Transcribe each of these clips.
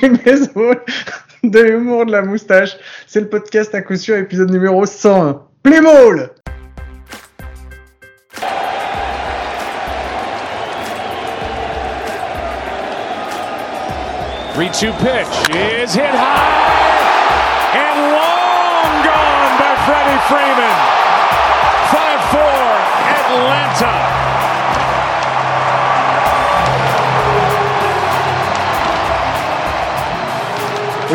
du baseball, de l'humour, de la moustache. C'est le podcast à coup sûr, épisode numéro 101. Play ball 3-2 pitch is hit high and long gone by Freddie Freeman. 5-4 Atlanta.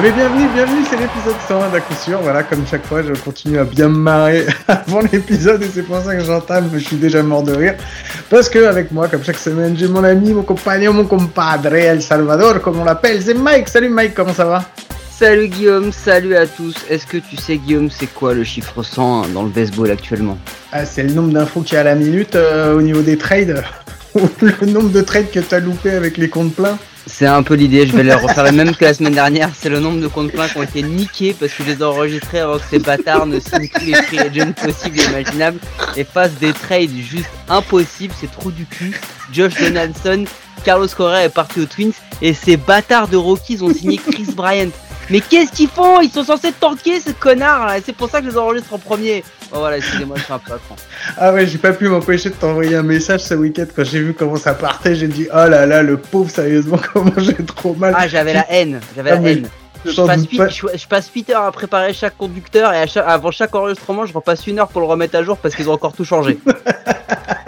Bien, bienvenue, bienvenue, c'est l'épisode 101 d'à coup sûr. Voilà, comme chaque fois, je continue à bien me marrer avant l'épisode et c'est pour ça que j'entame, je suis déjà mort de rire. Parce que avec moi, comme chaque semaine, j'ai mon ami, mon compagnon, mon compadre, El Salvador, comme on l'appelle. C'est Mike. Salut Mike, comment ça va? Salut Guillaume, salut à tous. Est-ce que tu sais Guillaume, c'est quoi le chiffre 100 dans le baseball actuellement? Ah, C'est le nombre d'infos qu'il y a à la minute euh, au niveau des trades. le nombre de trades que tu as loupé avec les comptes pleins. C'est un peu l'idée, je vais les refaire la même que la semaine dernière. C'est le nombre de comptes pleins qui ont été niqués parce que je les ai enregistrés avant que ces bâtards ne signent tous les free agents possibles et imaginables et fassent des trades juste impossibles. C'est trop du cul. Josh Donaldson, Carlos Correa est parti aux Twins et ces bâtards de Rockies ont signé Chris Bryant. Mais qu'est-ce qu'ils font? Ils sont censés tanker ce connard là, c'est pour ça que je les enregistre en premier. Oh voilà, excusez-moi, je suis un peu Ah ouais, j'ai pas pu m'empêcher de t'envoyer un message ce week-end quand j'ai vu comment ça partait. J'ai dit, oh là là, le pauvre, sérieusement, comment j'ai trop mal. Ah, j'avais la haine, j'avais la haine. Je passe, 8, heures à préparer chaque conducteur et avant chaque enregistrement, je repasse une heure pour le remettre à jour parce qu'ils ont encore tout changé.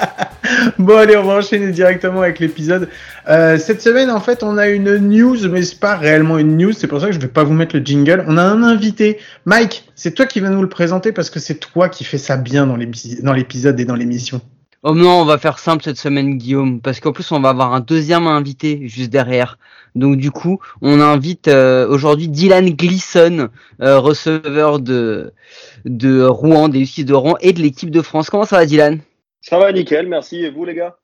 bon, allez, on va enchaîner directement avec l'épisode. Euh, cette semaine, en fait, on a une news, mais c'est pas réellement une news. C'est pour ça que je vais pas vous mettre le jingle. On a un invité. Mike, c'est toi qui vas nous le présenter parce que c'est toi qui fais ça bien dans l'épisode et dans l'émission. Oh non, on va faire simple cette semaine, Guillaume, parce qu'en plus on va avoir un deuxième invité juste derrière. Donc du coup, on invite euh, aujourd'hui Dylan Gleason, euh, receveur de de Rouen, des u de Rouen et de l'équipe de France. Comment ça va, Dylan? Ça va nickel, merci. Et vous les gars?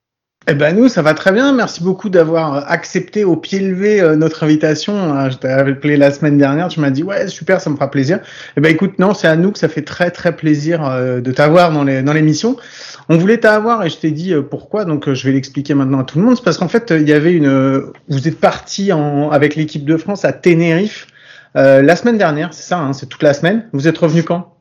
Eh ben nous, ça va très bien. Merci beaucoup d'avoir accepté au pied levé euh, notre invitation. Euh, je t'avais appelé la semaine dernière. Tu m'as dit ouais super, ça me fera plaisir. Eh ben écoute, non, c'est à nous que ça fait très très plaisir euh, de t'avoir dans les dans l'émission. On voulait t'avoir et je t'ai dit pourquoi. Donc je vais l'expliquer maintenant à tout le monde. C'est parce qu'en fait il y avait une. Vous êtes parti en avec l'équipe de France à Tenerife la semaine dernière. C'est ça, hein, c'est toute la semaine. Vous êtes revenu quand?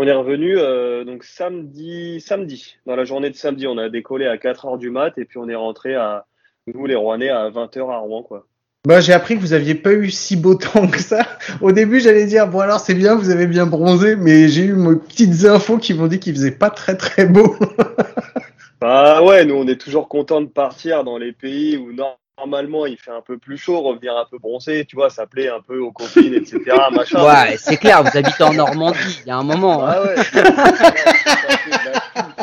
On est revenu euh, donc samedi, samedi, dans la journée de samedi, on a décollé à 4 heures du mat et puis on est rentré à nous les Rouennais à 20 h à Rouen quoi. Bah, j'ai appris que vous aviez pas eu si beau temps que ça. Au début, j'allais dire bon alors c'est bien, vous avez bien bronzé, mais j'ai eu mes petites infos qui m'ont dit qu'il faisait pas très très beau. bah ouais, nous on est toujours content de partir dans les pays où non normalement il fait un peu plus chaud, revenir un peu bronzé, tu vois, ça plaît un peu aux copines, etc. Machin. Ouais, c'est clair, vous habitez en Normandie, il y a un moment. Ah ouais,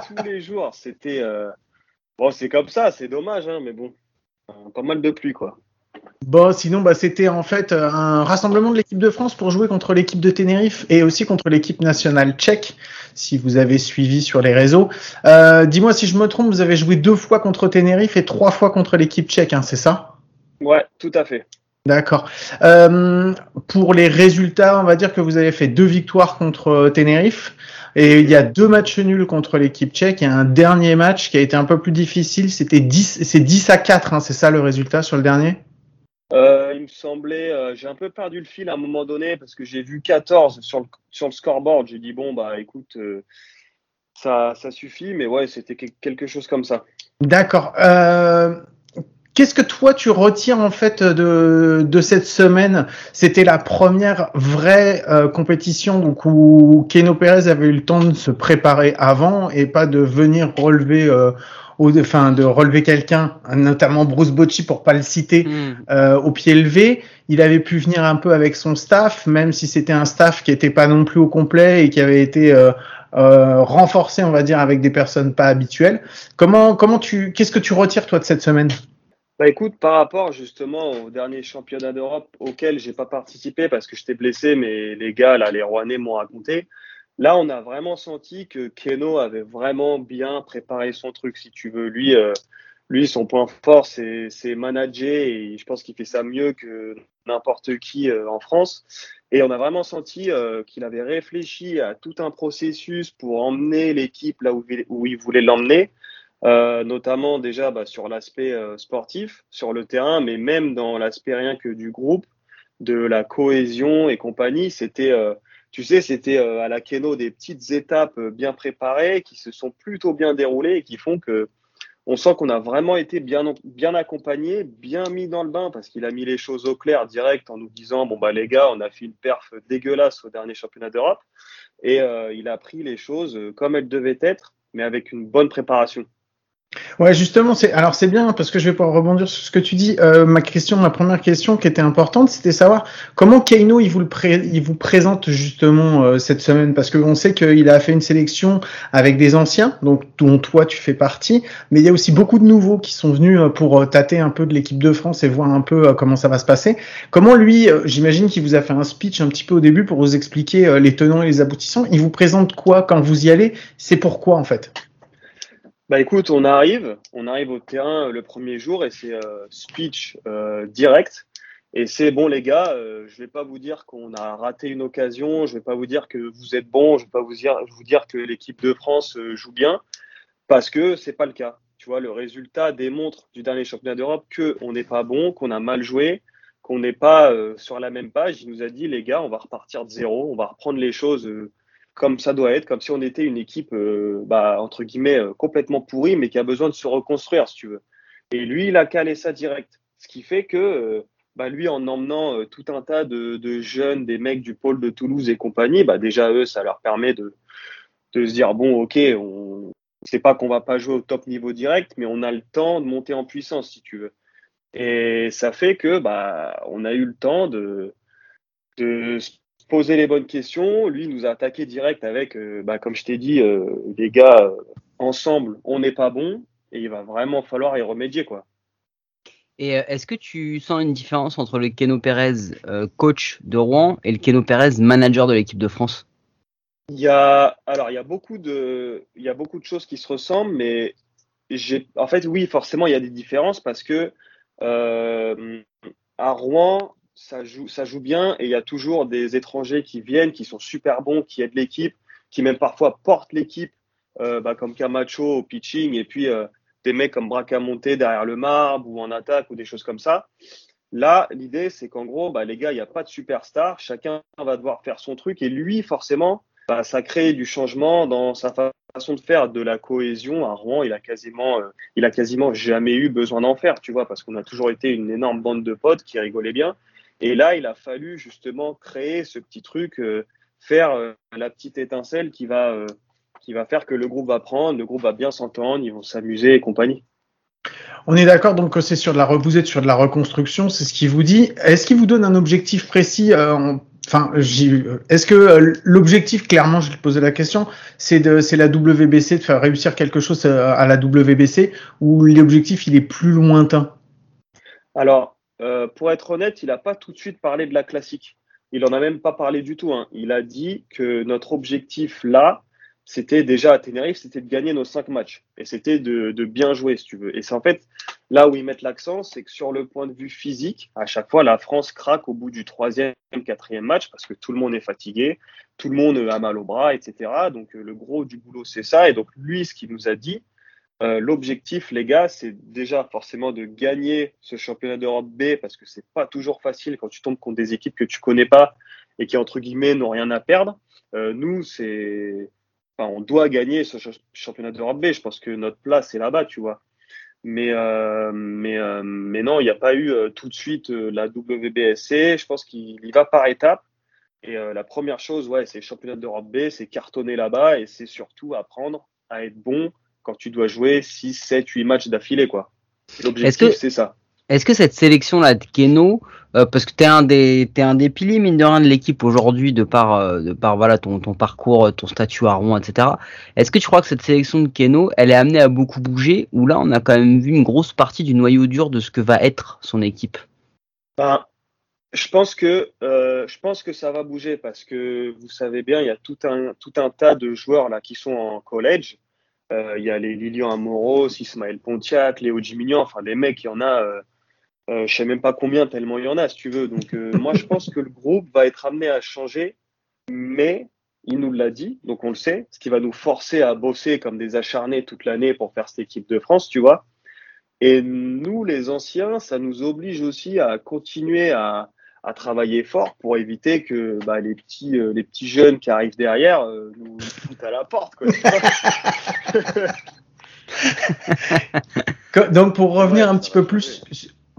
tous, les jours, c'était. Euh, bon, c'est comme ça, c'est dommage, hein, mais bon, pas mal de pluie, quoi. Bon, sinon, bah, c'était en fait euh, un rassemblement de l'équipe de France pour jouer contre l'équipe de Tenerife et aussi contre l'équipe nationale tchèque, si vous avez suivi sur les réseaux. Euh, dis-moi si je me trompe, vous avez joué deux fois contre Tenerife et trois fois contre l'équipe tchèque, hein, c'est ça? Ouais, tout à fait. D'accord. Euh, pour les résultats, on va dire que vous avez fait deux victoires contre Tenerife. Et il y a deux matchs nuls contre l'équipe tchèque et un dernier match qui a été un peu plus difficile. C'était 10, c'est 10 à 4, hein, c'est ça le résultat sur le dernier? Euh, il me semblait, euh, j'ai un peu perdu le fil à un moment donné parce que j'ai vu 14 sur le, scoreboard. J'ai dit, bon, bah écoute, euh, ça, suffit, mais ouais, c'était quelque chose comme ça. D'accord. Qu'est-ce que toi tu retires en fait de, cette semaine? C'était la première vraie compétition où Keno Perez avait eu le temps de se préparer avant et pas de venir relever au, enfin, de relever quelqu'un, notamment Bruce Bocci pour pas le citer, hmm. euh, au pied levé. Il avait pu venir un peu avec son staff, même si c'était un staff qui était pas non plus au complet et qui avait été euh, euh, renforcé, on va dire, avec des personnes pas habituelles. Comment, comment tu, qu'est-ce que tu retires toi de cette semaine? Bah écoute, par rapport justement au dernier championnat d'Europe auquel j'ai pas participé parce que j'étais blessé, mais les gars là, les Rouennais m'ont raconté. Là, on a vraiment senti que Keno avait vraiment bien préparé son truc, si tu veux. Lui, euh, lui son point fort, c'est manager et je pense qu'il fait ça mieux que n'importe qui euh, en France. Et on a vraiment senti euh, qu'il avait réfléchi à tout un processus pour emmener l'équipe là où, où, il voulait l'emmener. notamment déjà bah, sur l'aspect sportif, sur le terrain, mais même dans l'aspect rien que du groupe, de la cohésion et compagnie. C'était, tu sais, c'était à la Keno des petites étapes bien préparées qui se sont plutôt bien déroulées et qui font que on sent qu'on a vraiment été bien, bien accompagné, bien mis dans le bain parce qu'il a mis les choses au clair direct en nous disant bon bah les gars, on a fait une perf dégueulasse au dernier championnat d'Europe et euh, il a pris les choses comme elles devaient être, mais avec une bonne préparation. Ouais, justement, c'est alors c'est bien parce que je vais pouvoir rebondir sur ce que tu dis. Euh, ma question, ma première question qui était importante, c'était savoir comment Keino il vous le il vous présente justement euh, cette semaine parce qu'on sait qu'il a fait une sélection avec des anciens, donc dont toi tu fais partie, mais il y a aussi beaucoup de nouveaux qui sont venus euh, pour tâter un peu de l'équipe de France et voir un peu comment ça va se passer. Comment lui, j'imagine qu'il vous a fait un speech un petit peu au début pour vous expliquer les tenants et les aboutissants. Il vous présente quoi quand vous y allez? C'est pourquoi en fait? Bah écoute, on arrive, on arrive au terrain le premier jour et c'est euh, speech euh, direct. Et c'est bon les gars, euh, je vais pas vous dire qu'on a raté une occasion, je vais pas vous dire que vous êtes bon, je vais pas vous dire, vous dire que l'équipe de France euh, joue bien, parce que c'est pas le cas. Tu vois, le résultat démontre du dernier championnat d'Europe que on n'est pas bon, qu'on a mal joué, qu'on n'est pas sur la même page. Il nous a dit les gars, on va repartir de zéro, on va reprendre les choses comme ça doit être, comme si on était une équipe, euh, bah, entre guillemets, euh, complètement pourrie, mais qui a besoin de se reconstruire, si tu veux. Et lui, il a calé ça direct. Ce qui fait que, euh, bah, lui, en emmenant tout un tas de, jeunes, des mecs du pôle de Toulouse et compagnie, bah, déjà, eux, ça leur permet de, se dire, bon, ok, on sait pas qu'on va pas jouer au top niveau direct, mais on a le temps de monter en puissance, si tu veux. Et ça fait que, on a eu le temps de, de poser les bonnes questions. Lui, nous a attaqué direct avec, euh, bah, comme je t'ai dit, euh, les gars, euh, ensemble, on n'est pas bon et il va vraiment falloir y remédier, quoi. Et est-ce que tu sens une différence entre le Keno Pérez coach de Rouen et le Keno Pérez manager de l'équipe de France? Il y a alors il y a beaucoup de il y a beaucoup de choses qui se ressemblent, mais j'ai en fait oui forcément il y a des différences parce que à Rouen ça joue, ça joue bien et il y a toujours des étrangers qui viennent, qui sont super bons, qui aident l'équipe, qui même parfois portent l'équipe, euh, bah, comme Camacho au pitching et puis euh, des mecs comme Bracamonte derrière le marbre ou en attaque ou des choses comme ça. Là, l'idée, c'est qu'en gros, bah, les gars, il n'y a pas de superstar, chacun va devoir faire son truc et lui, forcément, bah, ça crée du changement dans sa façon de faire, de la cohésion. À Rouen, il a quasiment, euh, il a quasiment jamais eu besoin d'en faire, tu vois, parce qu'on a toujours été une énorme bande de potes qui rigolaient bien. Et là, il a fallu justement créer ce petit truc, euh, faire euh, la petite étincelle qui va, euh, qui va faire que le groupe va prendre, le groupe va bien s'entendre, ils vont s'amuser et compagnie. On est d'accord donc que c'est sur de la vous êtes sur de la reconstruction, c'est ce qu'il vous dit. Est-ce qu'il vous donne un objectif précis Enfin, est-ce que l'objectif, clairement, je vais te poser la question, c'est de, c'est la WBC, de faire réussir quelque chose à la WBC, ou l'objectif il est plus lointain? Alors, euh, pour être honnête, il n'a pas tout de suite parlé de la classique. Il n'en a même pas parlé du tout. Hein. Il a dit que notre objectif là, c'était déjà à Tenerife, c'était de gagner nos cinq matchs. Et c'était de, bien jouer, si tu veux. Et c'est en fait là où ils mettent l'accent, c'est que sur le point de vue physique, à chaque fois, la France craque au bout du troisième, quatrième match parce que tout le monde est fatigué, tout le monde a mal au bras, etc. Donc euh, le gros du boulot, c'est ça. Et donc lui, ce qu'il nous a dit, euh, l'objectif, les gars, c'est déjà forcément de gagner ce championnat d'Europe B parce que c'est pas toujours facile quand tu tombes contre des équipes que tu connais pas et qui entre guillemets n'ont rien à perdre. Euh, nous, c'est, enfin, on doit gagner ce championnat d'Europe B. Je pense que notre place est là-bas, tu vois. Mais euh, mais mais non, il n'y a pas eu tout de suite la WBSC. Je pense qu'il y va par étapes. Et la première chose, ouais, c'est championnat d'Europe B, c'est cartonner là-bas et c'est surtout apprendre à être bon quand tu dois jouer 6, 7, 8 matchs d'affilée, quoi. L'objectif, c'est ça. Est-ce que cette sélection-là de Keno, euh, parce que tu es un des es un des piliers mine de rien de l'équipe aujourd'hui de par euh, de par voilà ton, ton parcours, ton statut à Rouen, etc. Est-ce que tu crois que cette sélection de Keno, elle est amenée à beaucoup bouger ou là on a quand même vu une grosse partie du noyau dur de ce que va être son équipe? Ben, je pense que euh, je pense que ça va bouger parce que vous savez bien, il y a tout un tout un tas de joueurs là qui sont en collège euh, il y a les Lilian Amoros, Ismaël Pontiac, Léo Jimignan, enfin des mecs, il y en a, euh, euh, je sais même pas combien, tellement il y en a, si tu veux. Donc moi, je pense que le groupe va être amené à changer, mais Il nous l'a dit, donc on le sait, ce qui va nous forcer à bosser comme des acharnés toute l'année pour faire cette équipe de France, tu vois. Et nous, les anciens, ça nous oblige aussi à continuer à, à travailler fort pour éviter que bah, les, petits, euh, les petits jeunes qui arrivent derrière euh, nous foutent à la porte. Quoi, Donc pour revenir un petit peu plus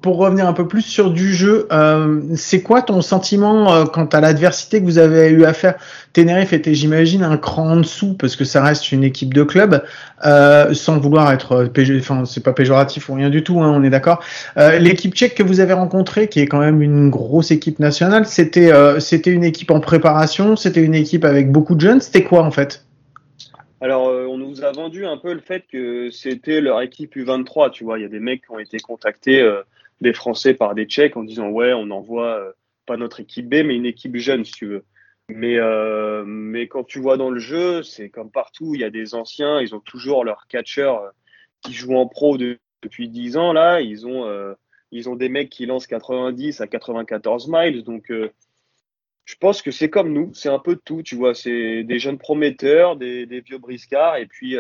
pour revenir un peu plus sur du jeu, euh, c'est quoi ton sentiment euh, quant à l'adversité que vous avez eu à faire? Tenerife était, j'imagine, un cran en dessous parce que ça reste une équipe de club, euh, sans vouloir être, enfin c'est pas péjoratif ou rien du tout, hein, on est d'accord. L'équipe tchèque que vous avez rencontrée, qui est quand même une grosse équipe nationale, c'était c'était une équipe en préparation, c'était une équipe avec beaucoup de jeunes, c'était quoi en fait? Alors, on nous a vendu un peu le fait que c'était leur équipe U23, tu vois. Il y a des mecs qui ont été contactés des Français par des Tchèques en disant ouais, on envoie euh, pas notre équipe B, mais une équipe jeune, si tu veux. Mais, euh, mais quand tu vois dans le jeu, c'est comme partout, il y a des anciens, ils ont toujours leur catcher euh, qui jouent en pro depuis 10 ans. Là, ils ont, ils ont des mecs qui lancent 90 à 94 miles. Donc, je pense que c'est comme nous, c'est un peu de tout, tu vois. C'est des jeunes prometteurs, des, des vieux briscards, et puis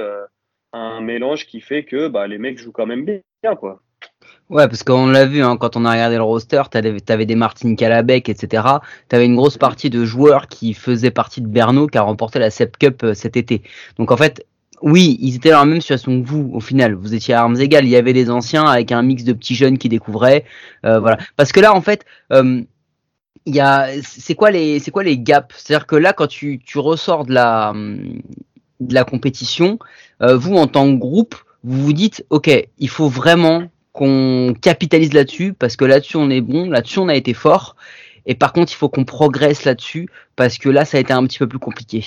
un mélange qui fait que bah, les mecs jouent quand même bien, quoi. Ouais, parce qu'on l'a vu, hein, quand on a regardé le roster, t'avais avais des Martin Calabec, etc. T'avais une grosse partie de joueurs qui faisaient partie de Berno, qui a remporté la Sep Cup euh, cet été. Donc en fait, oui, ils étaient dans la même situation que vous, au final. Vous étiez à armes égales. Il y avait les anciens avec un mix de petits jeunes qui découvraient. Euh, voilà. Parce que là, en fait, euh, il y a, c'est quoi les, c'est quoi les gaps? C'est-à-dire que là, quand tu, tu ressors de la, de la compétition, vous en tant que groupe, vous vous dites, ok, il faut vraiment qu'on capitalise là-dessus parce que là-dessus on est bon, là-dessus on a été fort. Et par contre, il faut qu'on progresse là-dessus parce que là, ça a été un petit peu plus compliqué.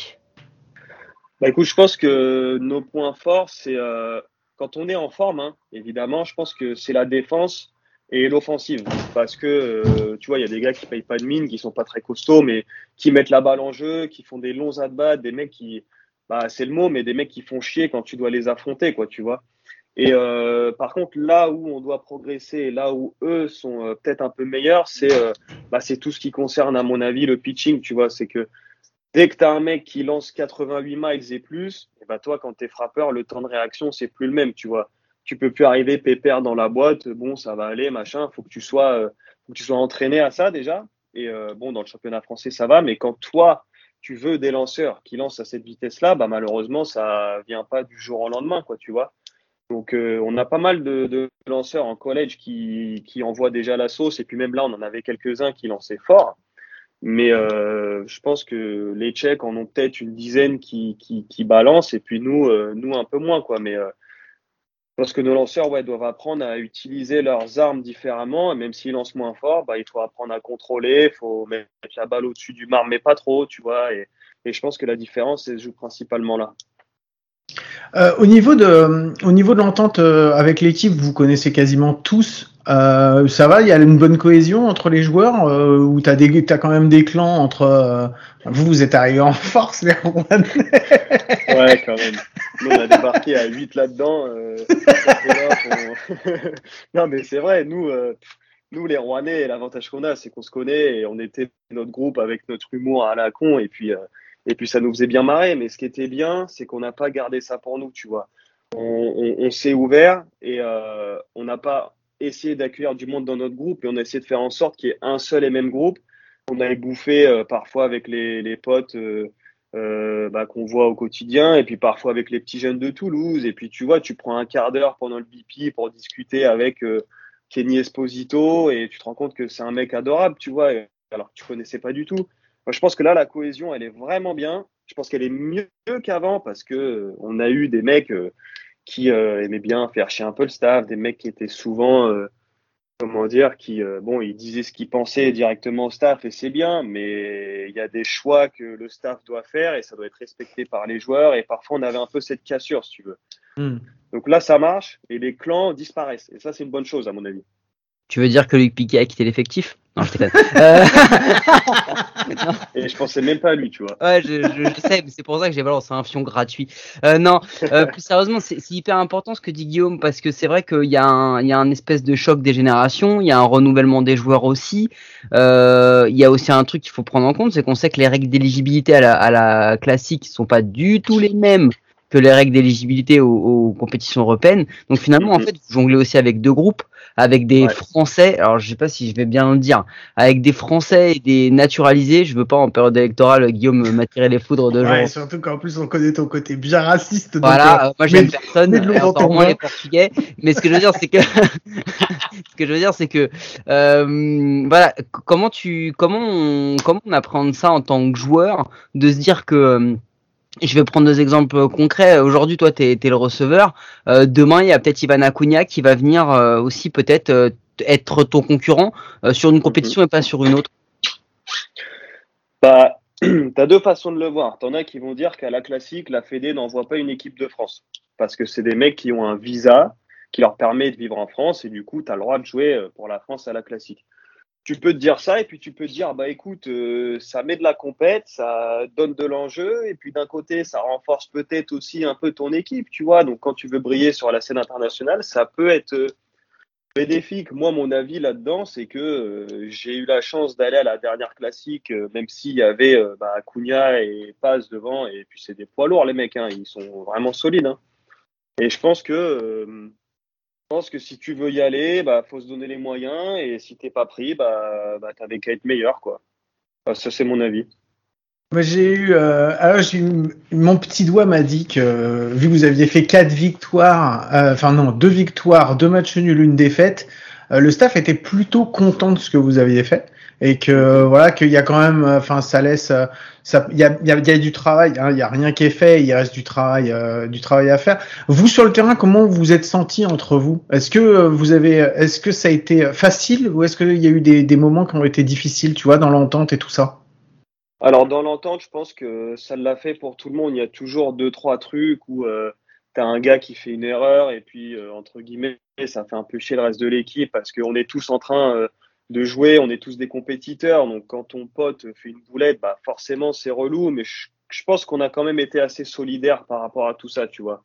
Bah écoute, je pense que nos points forts, c'est euh, quand on est en forme, hein, évidemment, je pense que c'est la défense et l'offensive. Parce que, euh, tu vois, il y a des gars qui payent pas de mine, qui sont pas très costauds, mais qui mettent la balle en jeu, qui font des longs at des mecs qui, bah, c'est le mot, mais des mecs qui font chier quand tu dois les affronter, quoi, tu vois. Et euh, par contre, là où on doit progresser, là où eux sont euh, peut-être un peu meilleurs, c'est euh, bah, tout ce qui concerne, à mon avis, le pitching. Tu vois, c'est que dès que tu as un mec qui lance 88 miles et plus, et bah, toi, quand tu es frappeur, le temps de réaction, c'est plus le même. Tu vois, tu peux plus arriver pépère dans la boîte. Bon, ça va aller, machin. Faut que faut que tu sois entraîné à ça déjà. Et bon, dans le championnat français, ça va. Mais quand toi, tu veux des lanceurs qui lancent à cette vitesse-là, bah, malheureusement, ça vient pas du jour au lendemain, quoi. Tu vois. Donc euh, on a pas mal de, lanceurs en collège qui, qui, envoient déjà la sauce et puis même là on en avait quelques-uns qui lançaient fort. Mais euh, je pense que les Tchèques en ont peut-être une dizaine qui, balancent et puis nous, euh, nous un peu moins quoi. Mais pense que nos lanceurs ouais, doivent apprendre à utiliser leurs armes différemment. Et même s'ils lancent moins fort, bah, il faut apprendre à contrôler, il faut mettre la balle au-dessus du marbre, mais pas trop, tu vois. Et, et je pense que la différence elle se joue principalement là. Euh, au niveau de, au niveau de l'entente euh, avec l'équipe, vous connaissez quasiment tous. Euh, ça va, il y a une bonne cohésion entre les joueurs euh, ou t'as t'as quand même des clans entre. Euh, vous, vous êtes arrivés en force, les Ouais, quand même. Nous, on a débarqué à 8 là-dedans. non, mais c'est vrai. Nous, nous, les Rouennais, l'avantage qu'on a, c'est qu'on se connaît et on était notre groupe avec notre humour à la con et puis et puis ça nous faisait bien marrer. Mais ce qui était bien, c'est qu'on n'a pas gardé ça pour nous, tu vois. On, s'est ouvert et euh, on n'a pas essayé d'accueillir du monde dans notre groupe et on a essayé de faire en sorte qu'il y ait un seul et même groupe. On allait bouffer euh, parfois avec les, potes euh, bah, qu'on voit au quotidien et puis parfois avec les petits jeunes de Toulouse. Et puis tu vois, tu prends un quart d'heure pendant le BP pour discuter avec Kenny Esposito et tu te rends compte que c'est un mec adorable, tu vois, alors que tu connaissais pas du tout je pense que là, la cohésion, elle est vraiment bien. Je pense qu'elle est mieux qu'avant parce que euh, on a eu des mecs euh, qui euh, aimaient bien faire chier un peu le staff, des mecs qui étaient souvent, comment dire, qui, bon, ils disaient ce qu'ils pensaient directement au staff et c'est bien, mais il y a des choix que le staff doit faire et ça doit être respecté par les joueurs et parfois on avait un peu cette cassure, si tu veux. Hmm. Donc là, ça marche et les clans disparaissent et ça, c'est une bonne chose à mon avis. Tu veux dire que Luc Piquet a quitté l'effectif? Non, je. Euh, Et je pensais même pas à lui, tu vois. Ouais, je, je, je sais, mais c'est pour ça que j'ai balancé un fion gratuit. Euh, non, euh, plus sérieusement, c'est c'est hyper important ce que dit Guillaume, parce que c'est vrai qu'il y, a un- il y a un espèce de choc des générations, il y a un renouvellement des joueurs aussi. Euh, il y a aussi un truc qu'il faut prendre en compte, c'est qu'on sait que les règles d'éligibilité à la, à la classique sont pas du tout les mêmes que les règles d'éligibilité aux, aux compétitions européennes. Donc finalement, en Mhm. fait, vous jonglez aussi avec deux groupes, avec des Ouais. Français. Alors, je sais pas si je vais bien le dire, avec des Français et des naturalisés. Je veux pas en période électorale, Guillaume, m'attirer les foudres de gens. Ouais, surtout qu'en plus on connaît ton côté bien raciste. donc, Voilà, euh, moi j'aime personne, et encore moins les Portugais. Mais ce que je veux dire, c'est que ce que je veux dire, c'est que euh, voilà, comment tu, comment on, comment on appréhende ça en tant que joueur, de se dire que euh, je vais prendre deux exemples concrets. Aujourd'hui, toi, tu es, le receveur. Euh, demain, il y a peut-être Ivan Acuna qui va venir euh, aussi peut-être euh, être ton concurrent euh, sur une compétition et pas sur une autre. Bah, t'as deux façons de le voir. T'en as qui vont dire qu'à la classique, la Fédé n'envoie pas une équipe de France. Parce que c'est des mecs qui ont un visa qui leur permet de vivre en France et du coup, tu le droit de jouer euh, pour la France à la classique. Tu peux te dire ça et puis tu peux te dire, bah écoute, euh, ça met de la compète, ça donne de l'enjeu et puis d'un côté, ça renforce peut-être aussi un peu ton équipe, tu vois. Donc quand tu veux briller sur la scène internationale, ça peut être euh, bénéfique. Moi, mon avis là-dedans, c'est que euh, j'ai eu la chance d'aller à la dernière classique, euh, même s'il y avait bah, Cunha et Paz devant, et puis c'est des poids lourds, les mecs, hein, ils sont vraiment solides. hein. Et je pense que, pense que si tu veux y aller, bah, faut se donner les moyens, et si t'es pas pris, bah, bah t'avais qu'à être meilleur, quoi. Ça, c'est mon avis. J'ai eu, euh, alors j'ai eu, mon petit doigt m'a dit que vu que vous aviez fait quatre victoires, euh, enfin non, deux victoires, deux matchs nuls, une défaite, euh, le staff était plutôt content de ce que vous aviez fait et que euh, voilà qu'il y a quand même, enfin ça laisse, euh, il y a, y, a, y a du travail, hein, il y a rien qui est fait, il reste du travail, euh, du travail à faire. Vous sur le terrain, comment vous êtes senti entre vous? Est-ce que euh, vous avez, est-ce que ça a été facile ou est-ce qu'il y a eu des, moments qui ont été difficiles, tu vois, dans l'entente et tout ça? Alors, dans l'entente, je pense que ça l'a fait pour tout le monde. Il y a toujours deux, trois trucs où euh, tu as un gars qui fait une erreur et puis, euh, entre guillemets, ça fait un peu chier le reste de l'équipe parce qu'on est tous en train euh, de jouer, on est tous des compétiteurs. Donc, quand ton pote fait une boulette, bah, forcément, c'est relou. Mais je, je pense qu'on a quand même été assez solidaires par rapport à tout ça, tu vois.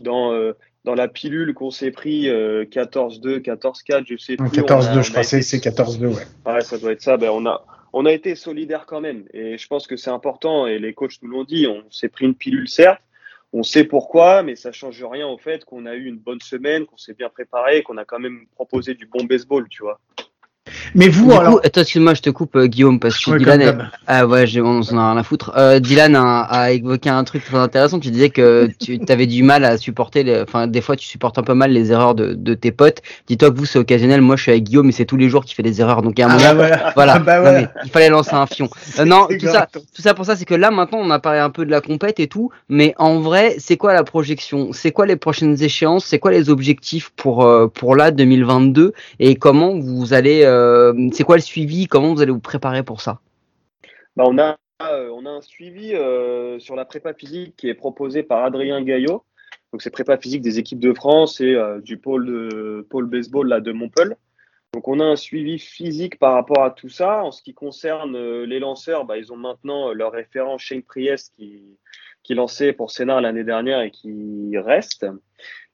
Dans, euh, dans la pilule qu'on s'est pris, euh, 14-2, 14-4, je sais plus. on a- 14-2, on je été- c'est 14-2, ouais. Ouais, ça doit être ça. Ben, on a, on a été solidaires quand même. Et je pense que c'est important. Et les coachs nous l'ont dit. On s'est pris une pilule, certes. On sait pourquoi, mais ça change rien au fait qu'on a eu une bonne semaine, qu'on s'est bien préparé, qu'on a quand même proposé du bon baseball, tu vois. Mais vous, Du alors. coup, attends, excuse-moi, je te coupe, euh, Guillaume, parce que Ouais, Dylan, est- ah ouais, on s'en a rien à foutre. Euh, Dylan a, a évoqué un truc très intéressant. Tu disais que tu avais du mal à supporter, les, enfin, des fois, tu supportes un peu mal les erreurs de, de tes potes. Dis-toi que vous, c'est occasionnel. Moi, je suis avec Guillaume, et c'est tous les jours qu'il fait des erreurs. Donc, a un Ah moment, bah voilà. voilà. Ah bah Non, voilà. mais il fallait lancer un fion. Euh, non, tout ça, tout ça pour ça, c'est que là, maintenant, on a parlé un peu de la compète et tout. Mais en vrai, c'est quoi la projection? C'est quoi les prochaines échéances? C'est quoi les objectifs pour, euh, pour là, 2022 Et comment vous allez, euh, c'est quoi le suivi? Comment vous allez vous préparer pour ça? Bah, on, a, euh, un suivi euh, sur la prépa physique qui est proposé par Adrien Gaillot. Donc, c'est prépa physique des équipes de France et euh, du pôle, baseball de Montpellier. Donc, on a un suivi physique par rapport à tout ça. En ce qui concerne euh, les lanceurs, bah, ils ont maintenant euh, leur référent Shane Priest qui, qui lançait pour Sénart l'année dernière et qui reste.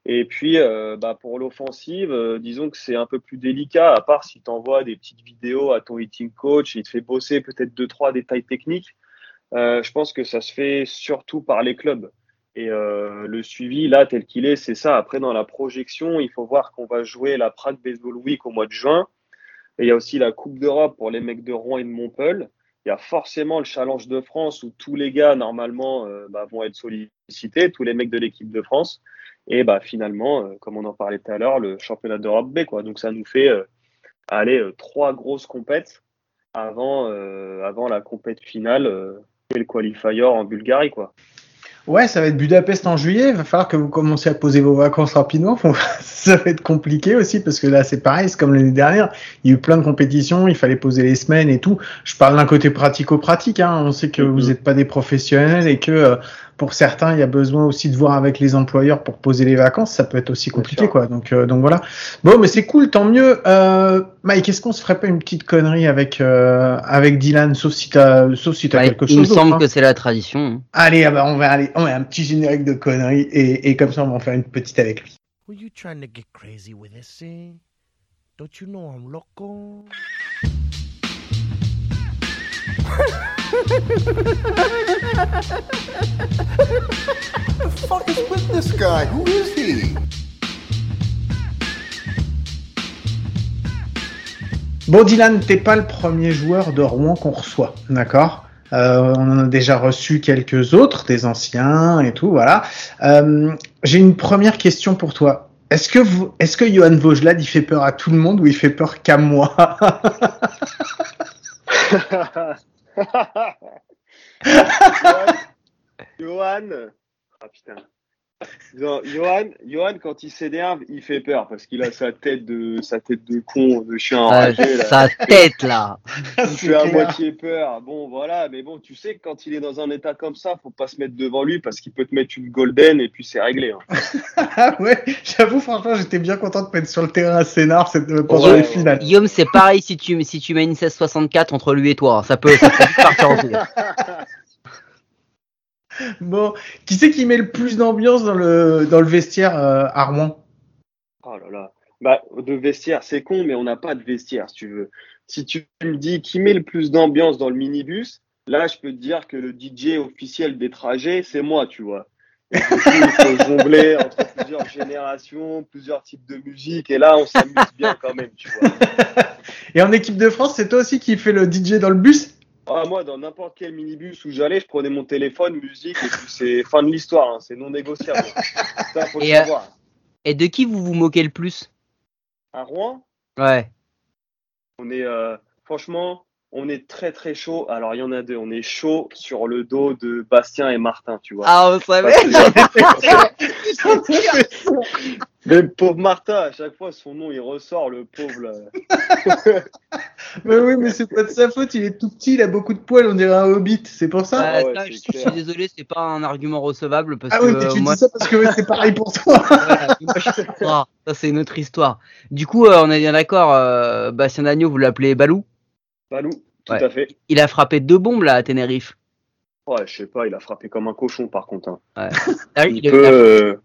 Et puis, euh, bah, pour l'offensive, euh, disons que c'est un peu plus délicat, à part si tu envoies des petites vidéos à ton hitting coach, il te fait bosser peut-être deux, trois détails techniques. Euh, je pense que ça se fait surtout par les clubs. Et le suivi, là, tel qu'il est, c'est ça. Après, dans la projection, il faut voir qu'on va jouer la Prague Baseball Week au mois de juin. Et il y a aussi la Coupe d'Europe pour les mecs de Rouen et de Montpellier. Il y a forcément le Challenge de France où tous les gars, normalement, bah, vont être sollicités, tous les mecs de l'équipe de France. Et bah, finalement, euh, comme on en parlait tout à l'heure, le championnat d'Europe B. Quoi. Donc ça nous fait euh, aller euh, trois grosses compètes avant, avant la compète finale et le qualifier en Bulgarie. Quoi. Ouais, ça va être Budapest en juillet. Il va falloir que vous commenciez à poser vos vacances rapidement. ça va être compliqué aussi parce que là, c'est pareil, c'est comme l'année dernière. Il y a eu plein de compétitions, il fallait poser les semaines et tout. Je parle d'un côté pratico-pratique. Hein. On sait que vous n'êtes pas des professionnels et que euh, pour certains, il y a besoin aussi de voir avec les employeurs pour poser les vacances. Ça peut être aussi compliqué, quoi. Donc, euh, donc voilà. Bon, mais c'est cool, tant mieux. Euh, Mike, est-ce qu'on se ferait pas une petite connerie avec euh, avec Dylan, sauf si t'as, sauf si t'as quelque chose. Il me semble hein. que c'est la tradition. Hein. Allez, ah bah, on va aller, on met un petit générique de conneries et, et comme ça, on va en faire une petite avec lui. Were you trying to get crazy with this thing? Don't you know I'm loco? the fuck is with this guy? Who is he? Bon, Dylan, t'es pas le premier joueur de Rouen qu'on reçoit, d'accord? Euh, on en a déjà reçu quelques autres, des anciens et tout, voilà. Euh, J'ai une première question pour toi. Est-ce que vous, est-ce que Johan Vaugelade, il fait peur à tout le monde ou il fait peur qu'à moi Johan, ah putain. Johan, Johan, quand il s'énerve, il fait peur parce qu'il a sa tête de sa tête de con, de chien enragé. Sa tête là. Il fait à moitié peur. Bon, voilà, mais bon, tu sais que quand il est dans un état comme ça, faut pas se mettre devant lui parce qu'il peut te mettre une golden et puis c'est réglé. Hein. ah ouais, j'avoue, franchement, j'étais bien content de mettre sur le terrain à Sénard pendant les finales. Guillaume, c'est pareil si tu, si tu mets une 1664 entre lui et toi. Ça peut, ça peut partir en Bon, qui c'est qui met le plus d'ambiance dans le, dans le vestiaire euh, Armand? Oh là là. Bah, de vestiaire, c'est con, mais on n'a pas de vestiaire, si tu veux. Si tu me dis qui met le plus d'ambiance dans le minibus, là, je peux te dire que le DJ officiel des trajets, c'est moi, tu vois. il faut jongler entre plusieurs générations, plusieurs types de musique, et là, on s'amuse bien quand même, tu vois. Et en équipe de France, c'est toi aussi qui fais le DJ dans le bus? Ah, moi, dans n'importe quel minibus où j'allais, je prenais mon téléphone, musique, et puis c'est fin de l'histoire, hein, c'est non négociable. Ça, faut et, le savoir. Euh, et de qui vous vous moquez le plus? À Rouen? Ouais. On est, euh, franchement, on est très très chaud. Alors, il y en a deux. On est chaud sur le dos de Bastien et Martin, tu vois. Ah, on savait Mais pauvre Martin, à chaque fois, son nom, il ressort, le pauvre. Là. mais oui, mais c'est pas de sa faute, il est tout petit, il a beaucoup de poils, on dirait un hobbit, c'est pour ça ah je, suis désolé, c'est pas un argument recevable. Parce ah que, oui, tu dis ça parce que c'est pareil pour toi. ça, c'est une autre histoire. Du coup, euh, on est bien d'accord, euh, Bastien Dagneau, vous l'appelez Balou? Balou, tout à fait. Il a frappé deux bombes là à Tenerife. Ouais, je sais pas, il a frappé comme un cochon par contre. Hein. Ouais. Ah il, peut, euh,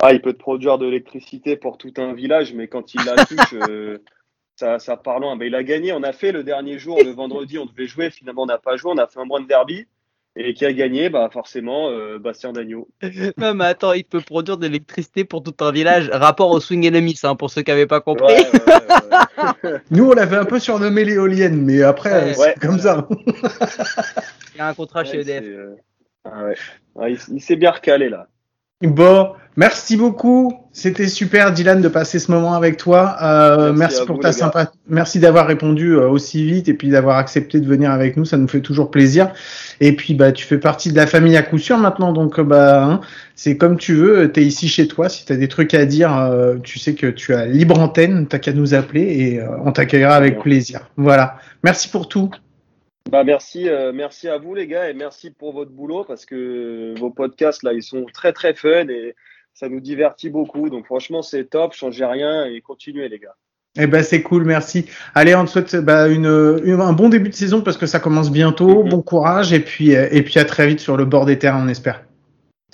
ah, il peut te produire de l'électricité pour tout un village, mais quand il la touche, euh, ça, ça part loin. Ben, il a gagné, on a fait le dernier jour, le vendredi, on devait jouer, finalement on n'a pas joué, on a fait un de derby. Et qui a gagné Bah forcément euh, Bastien Dagneau. non mais attends, il peut produire de l'électricité pour tout un village. Rapport au swing enemy, hein, pour ceux qui n'avaient pas compris. Nous on l'avait un peu surnommé l'éolienne, mais après c'est comme ça. il y a un contrat chez EDF. Euh, ah il, il s'est bien recalé là. Bon, merci beaucoup. C'était super, Dylan, de passer ce moment avec toi. Euh, merci, pour ta sympathie. Merci d'avoir répondu euh, aussi vite et puis d'avoir accepté de venir avec nous. Ça nous fait toujours plaisir. Et puis, bah, tu fais partie de la famille à coup sûr maintenant. Donc, bah, hein, c'est comme tu veux. T'es ici chez toi. Si t'as des trucs à dire, euh, tu sais que tu as libre antenne. T'as qu'à nous appeler et on t'accueillera avec plaisir. Voilà. Merci pour tout. Bah merci, euh, merci à vous les gars et merci pour votre boulot parce que vos podcasts là ils sont très très fun et ça nous divertit beaucoup. Donc franchement c'est top, changez rien et continuez les gars. Eh ben c'est cool, merci. Allez, on te souhaite bah, une, un bon début de saison parce que ça commence bientôt. Mhm. Bon courage et puis et puis à très vite sur le bord des terrains, on espère.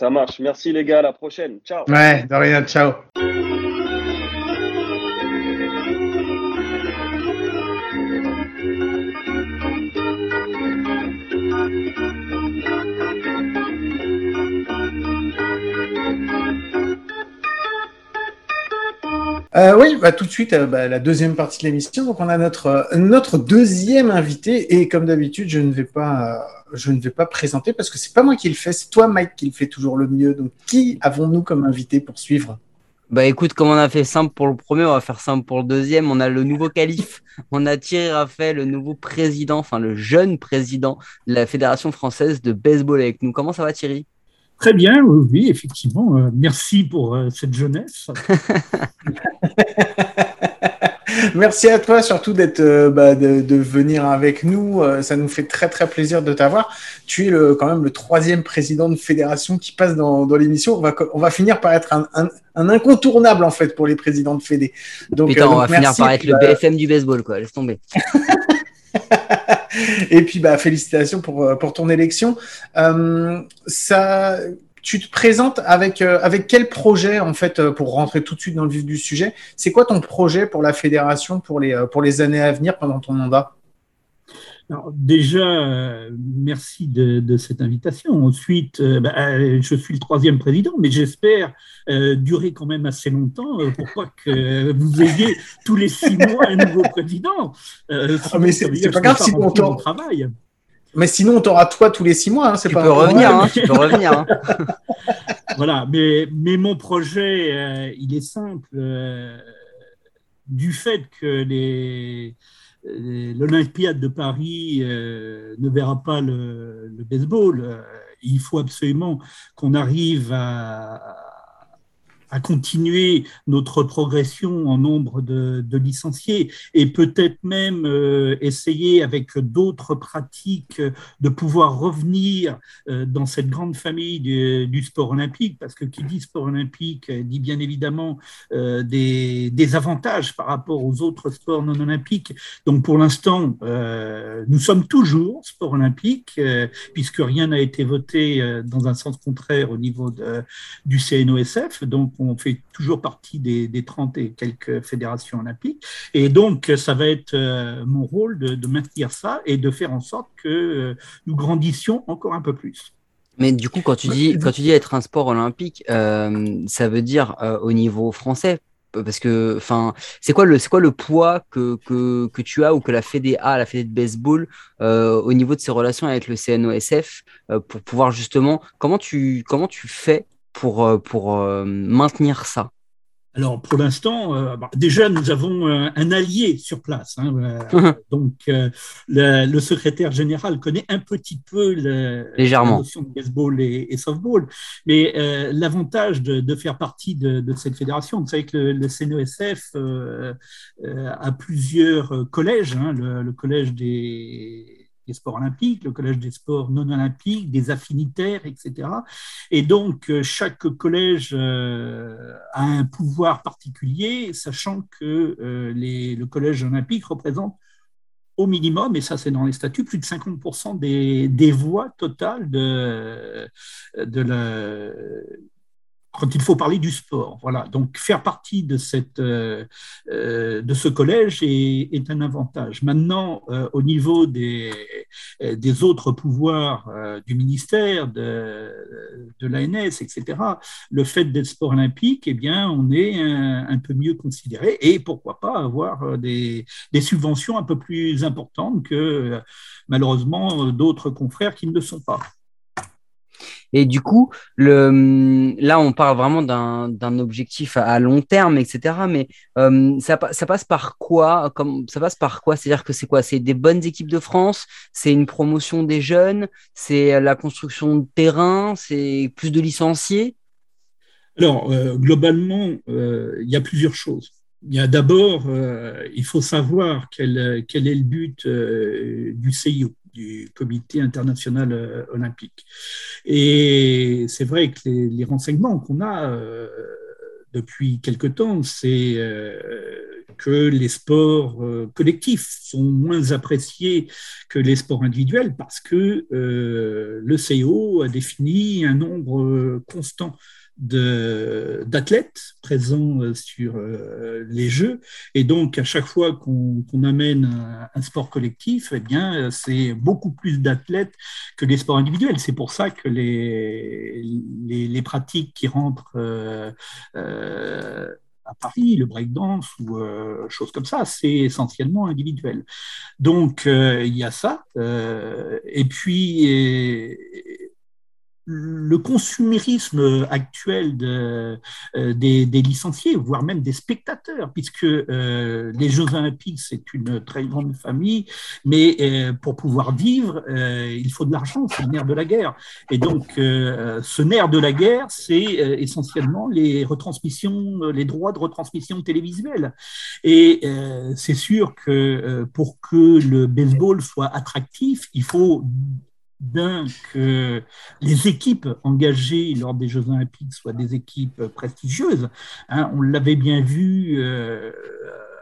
Ça marche. Merci les gars, à la prochaine. Ciao. Ouais, de rien, ciao. Euh, oui, bah, tout de suite, euh, bah, la deuxième partie de l'émission. Donc, on a notre, euh, notre deuxième invité. Et comme d'habitude, je ne vais pas, je ne vais pas présenter parce que c'est pas moi qui le fais, c'est toi, Mike, qui le fait toujours le mieux. Donc, qui avons-nous comme invité pour suivre? Bah, écoute, comme on a fait simple pour le premier, on va faire simple pour le deuxième. On a le nouveau calife. on a Thierry Raphaël, le nouveau président, enfin, le jeune président de la Fédération française de baseball avec nous. Comment ça va, Thierry? Très bien, oui, effectivement. Euh, merci pour euh, cette jeunesse. Merci à toi surtout d'être, euh, bah, de, venir avec nous. ça nous fait très très plaisir de t'avoir. Tu es le, quand même le troisième président de fédération qui passe dans, l'émission. On va, on va finir par être un, incontournable en fait pour les présidents de fédé. Donc, Putain, on va finir par être le BFM du baseball, quoi. Laisse tomber. Et puis, bah, félicitations pour, euh, pour ton élection. Euh, ça, tu te présentes avec, euh, avec quel projet, en fait, pour rentrer tout de suite dans le vif du sujet? C'est quoi ton projet pour la fédération pour les, pour les années à venir pendant ton mandat? Déjà, euh, merci de, cette invitation. Ensuite, euh, bah, euh, je suis le troisième président, mais j'espère durer quand même assez longtemps pour pas que vous ayez tous les six mois un nouveau président. Ah, mais c'est pas grave si on travail. Mais sinon, on t'aura toi tous les six mois. Hein, tu, pas peux revenir, hein, tu peux revenir. Hein. voilà, mais, mais mon projet, il est simple. du fait que les, euh, l'Olympiade de Paris euh, ne verra pas le, le baseball. Euh, il faut absolument qu'on arrive à, à continuer notre progression en nombre de, licenciés et peut-être même euh, essayer avec d'autres pratiques de pouvoir revenir euh, dans cette grande famille du, sport olympique, parce que qui dit sport olympique dit bien évidemment euh, des, avantages par rapport aux autres sports non olympiques. Donc pour l'instant, nous sommes toujours sport olympique, puisque rien n'a été voté dans un sens contraire au niveau de, du CNOSF. Donc on fait toujours partie des, des, 30 et quelques fédérations olympiques. Et donc, ça va être euh, mon rôle de, maintenir ça et de faire en sorte que euh, nous grandissions encore un peu plus. Mais du coup, quand tu dis, quand tu dis être un sport olympique, euh, ça veut dire au niveau français parce que enfin c'est quoi le poids que, tu as ou que la Fédé a la Fédé de baseball au niveau de ses relations avec le CNOSF pour pouvoir justement comment tu fais pour, euh, pour euh, maintenir ça alors pour l'instant, euh, bah, déjà nous avons un allié sur place. Hein, donc le, secrétaire général connaît un petit peu la notion de baseball et, softball, mais l'avantage de, faire partie de, cette fédération, vous savez que le, CNESF a plusieurs collèges, hein, le, collège des sports olympiques, le collège des sports non olympiques, des affinitaires, etc. Et donc, euh, chaque collège euh, a un pouvoir particulier, sachant que euh, le collège olympique représente au minimum, et ça c'est dans les statuts, plus de 50% des, des voix totales de, de la, quand il faut parler du sport. Voilà. Donc, faire partie de, euh, euh, ce collège est, un avantage. Maintenant, euh, au niveau des, autres pouvoirs du ministère, de, l'ANS, etc., le fait d'être sport olympique, eh bien, on est un, un, peu mieux considéré et pourquoi pas avoir des, des subventions un peu plus importantes que malheureusement d'autres confrères qui ne le sont pas. Et du coup, le, là, on parle vraiment d'un objectif à, long terme, etc. Mais euh, ça, passe par quoi Ça passe par quoi? C'est-à-dire que c'est quoi? C'est des bonnes équipes de France? C'est une promotion des jeunes? C'est la construction de terrain? C'est plus de licenciés? Alors, euh, globalement, euh, il y a plusieurs choses. Il y a d'abord, il faut savoir quel, quel, est le but du CIO du Comité international euh, olympique. Et c'est vrai que les, renseignements qu'on a euh, depuis quelque temps, c'est euh, que les sports collectifs sont moins appréciés que les sports individuels parce que le CO a défini un nombre constant d'athlètes présents euh, sur euh, les Jeux. Et donc, à chaque fois qu'on amène un, sport collectif, eh bien, c'est beaucoup plus d'athlètes que les sports individuels. C'est pour ça que les, les, pratiques qui rentrent euh, à Paris, le breakdance ou choses comme ça, c'est essentiellement individuel. Donc, il y a ça. et puis, le consumérisme actuel euh, des, licenciés, voire même des spectateurs, puisque euh, les Jeux olympiques, c'est une très grande famille, mais euh, pour pouvoir vivre, il faut de l'argent, c'est le nerf de la guerre. Et donc, ce nerf de la guerre, c'est essentiellement les retransmissions, les droits de retransmission télévisuelle. Et c'est sûr que pour que le baseball soit attractif, il faut d'un que les équipes engagées lors des Jeux Olympiques soient des équipes prestigieuses. Hein, on l'avait bien vu euh,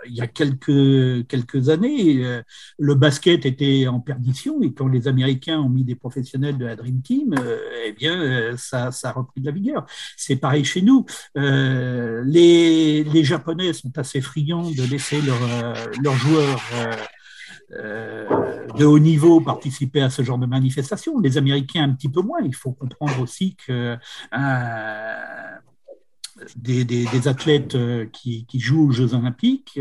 il y a quelques, années. Euh, le basket était en perdition et quand les Américains ont mis des professionnels de la Dream Team, euh, eh bien, ça, a repris de la vigueur. C'est pareil chez nous. les, Japonais sont assez friands de laisser leurs joueurs de haut niveau participer à ce genre de manifestation. Les Américains un petit peu moins. Il faut comprendre aussi que euh, des, athlètes euh, qui, jouent aux Jeux Olympiques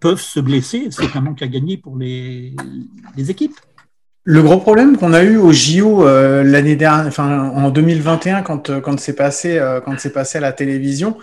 peuvent se blesser. C'est un manque à gagner pour les, équipes. Le gros problème qu'on a eu au JO l'année dernière, en 2021, quand, c'est passé, à la télévision,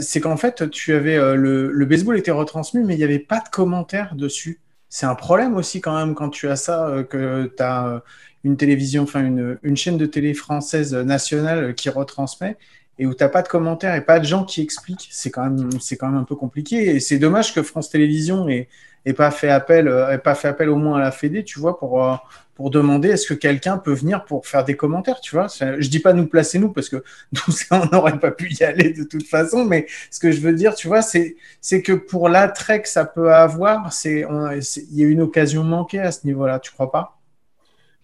c'est qu'en fait, tu avais le, baseball était retransmis, mais il n'y avait pas de commentaires dessus c'est un problème aussi quand même quand tu as ça, euh, que tu as euh, une télévision, enfin une, chaîne de télé française nationale qui retransmet et où tu n'as pas de commentaires et pas de gens qui expliquent. C'est quand même, un peu compliqué. Et c'est dommage que France Télévisions ait, pas fait appel, ait pas fait appel au moins à la Fédé, tu vois, pour, euh, pour demander est-ce que quelqu'un peut venir pour faire des commentaires, tu vois. Je dis pas nous placer nous parce que nous on n'aurait pas pu y aller de toute façon, mais ce que je veux dire, tu vois, c'est que pour l'attrait que ça peut avoir, c'est il y a une occasion manquée à ce niveau-là, tu crois pas?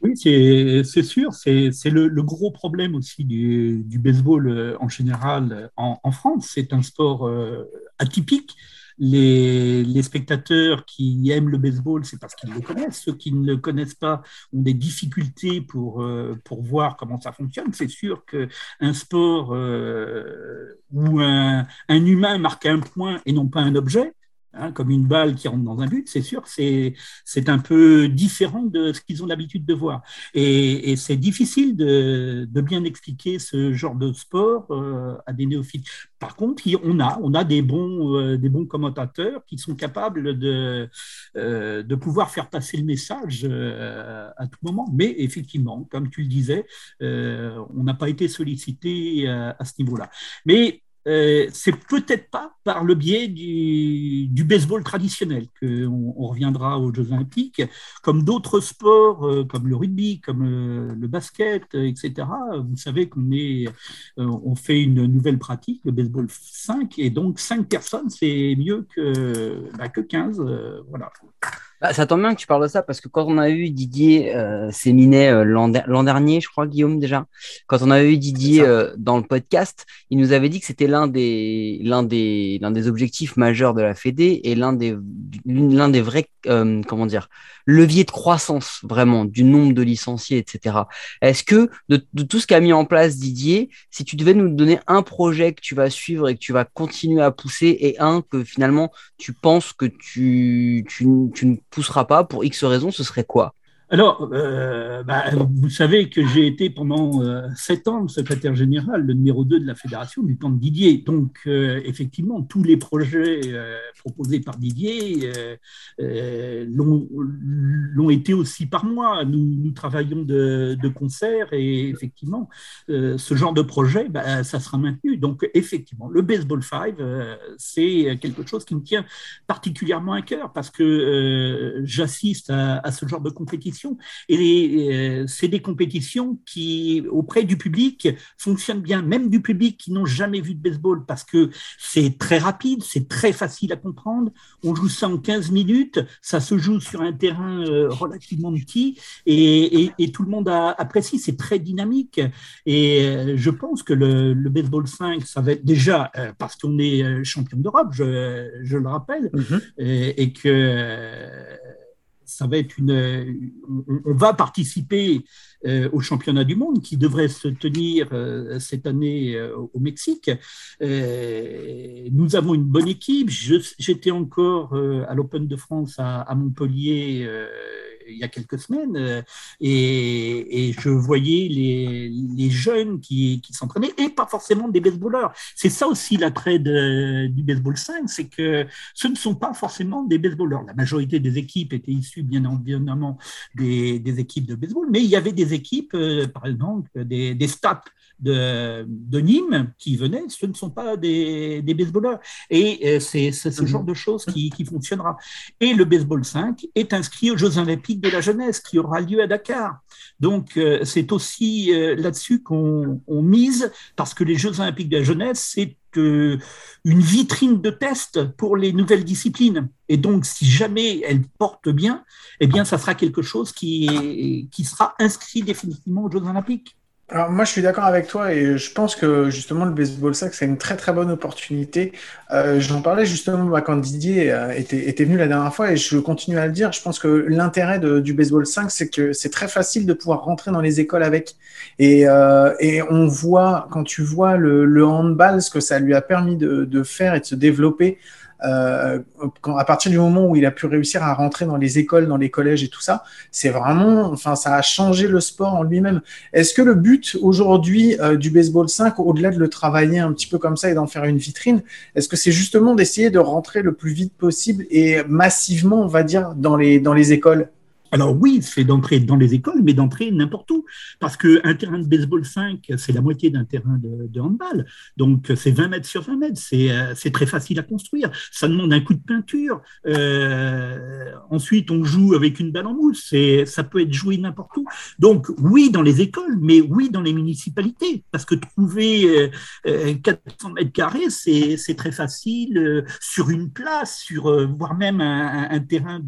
Oui, c'est sûr. C'est le, gros problème aussi du, baseball euh, en général en, en France. C'est un sport euh, atypique les, spectateurs qui aiment le baseball, c'est parce qu'ils le connaissent. Ceux qui ne le connaissent pas ont des difficultés pour, euh, pour voir comment ça fonctionne. C'est sûr qu'un sport euh, où un, un humain marque un point et non pas un objet, Hein, comme une balle qui rentre dans un but, c'est sûr c'est un peu différent de ce qu'ils ont l'habitude de voir. Et, c'est difficile de, bien expliquer ce genre de sport euh, à des néophytes. Par contre, on a, on a des, bons, euh, des bons commentateurs qui sont capables de, euh, de pouvoir faire passer le message à tout moment. Mais effectivement, comme tu le disais, on n'a pas été sollicité à, à ce niveau-là. Mais euh, c'est peut-être pas par le biais du, baseball traditionnel qu'on on reviendra aux Jeux Olympiques, comme d'autres sports, euh, comme le rugby, comme euh, le basket, etc. Vous savez qu'on est, fait une nouvelle pratique, le baseball 5, et donc 5 personnes, c'est mieux que, bah, que 15. voilà. Bah, ça tombe bien que tu parles de ça parce que quand on a eu Didier euh, Séminet euh, l'an dernier, je crois, Guillaume, déjà, quand on a eu Didier euh, dans le podcast, il nous avait dit que c'était l'un des, l'un des, l'un des objectifs majeurs de la Fédé et l'un des, l'un des vrais, euh, comment dire, leviers de croissance vraiment du nombre de licenciés, etc. Est-ce que de, de tout ce qu'a mis en place Didier, si tu devais nous donner un projet que tu vas suivre et que tu vas continuer à pousser et un que finalement tu penses que tu, tu, tu ne poussera pas pour X raisons, ce serait quoi? Alors, euh, bah, vous savez que j'ai été pendant euh, sept ans le secrétaire général, le numéro 2 de la fédération du temps de Didier. Donc, euh, effectivement, tous les projets proposés par Didier l'ont été aussi par moi. Nous, nous travaillons de, de, concert et effectivement, ce genre de projet, bah, ça sera maintenu. Donc, effectivement, le Baseball 5, c'est quelque chose qui me tient particulièrement à cœur parce que j'assiste à, à ce genre de compétition et euh, c'est des compétitions qui, auprès du public, fonctionnent bien, même du public qui n'ont jamais vu de baseball, parce que c'est très rapide, c'est très facile à comprendre. On joue ça en 15 minutes, ça se joue sur un terrain euh, relativement petit, et, tout le monde apprécie, c'est très dynamique. Et euh, je pense que le, baseball 5, ça va être déjà, parce qu'on est champion d'Europe, je, le rappelle, mm-hmm. et que ça va être une, on, va participer au championnat du monde qui devrait se tenir cette année au Mexique. nous avons une bonne équipe. J'étais encore à l'Open de France à, Montpellier il y a quelques semaines euh, et, je voyais les, jeunes qui, s'entraînaient et pas forcément des baseballeurs. C'est ça aussi l'attrait du baseball 5, c'est que ce ne sont pas forcément des baseballeurs. La majorité des équipes étaient issues bien évidemment des équipes de baseball, mais il y avait des équipes, euh, par exemple, des, des stats de, de, Nîmes qui venaient, ce ne sont pas des, des baseballeurs. Et euh, c'est ce genre de choses qui, qui, fonctionnera. Et le baseball 5 est inscrit aux Jeux olympiques de la jeunesse qui aura lieu à Dakar. Donc euh, c'est aussi euh, là-dessus qu'on mise, parce que les Jeux olympiques de la jeunesse, c'est une vitrine de test pour les nouvelles disciplines. Et donc, si jamais elles portent bien, eh bien, ça sera quelque chose qui, qui sera inscrit définitivement aux Jeux olympiques. Alors moi je suis d'accord avec toi et je pense que justement le baseball sac c'est une très très bonne opportunité. Euh, J'en parlais justement bah, quand Didier euh, était, était, venu la dernière fois et je continue à le dire. Je pense que l'intérêt du baseball 5 c'est que c'est très facile de pouvoir rentrer dans les écoles avec et, euh, et on voit quand tu vois le, le, handball ce que ça lui a permis de, de faire et de se développer euh, quand, à partir du moment où il a pu réussir à rentrer dans les écoles, dans les collèges et tout ça, c'est vraiment, enfin, ça a changé le sport en lui-même. Est-ce que le but aujourd'hui euh, du baseball 5, au-delà de le travailler un petit peu comme ça et d'en faire une vitrine, est-ce que c'est justement d'essayer de rentrer le plus vite possible et massivement, on va dire, dans les, dans les écoles? Alors oui, c'est d'entrer dans les écoles, mais d'entrer n'importe où. Parce qu'un terrain de baseball 5, c'est la moitié d'un terrain de, handball. Donc c'est 20 mètres sur 20 mètres. Euh, c'est très facile à construire. Ça demande un coup de peinture. Euh, ensuite, on joue avec une balle en mousse. Ça peut être joué n'importe où. Donc oui, dans les écoles, mais oui, dans les municipalités. Parce que trouver 400 euh, mètres carrés, c'est très facile sur une place, sur voire même un, terrain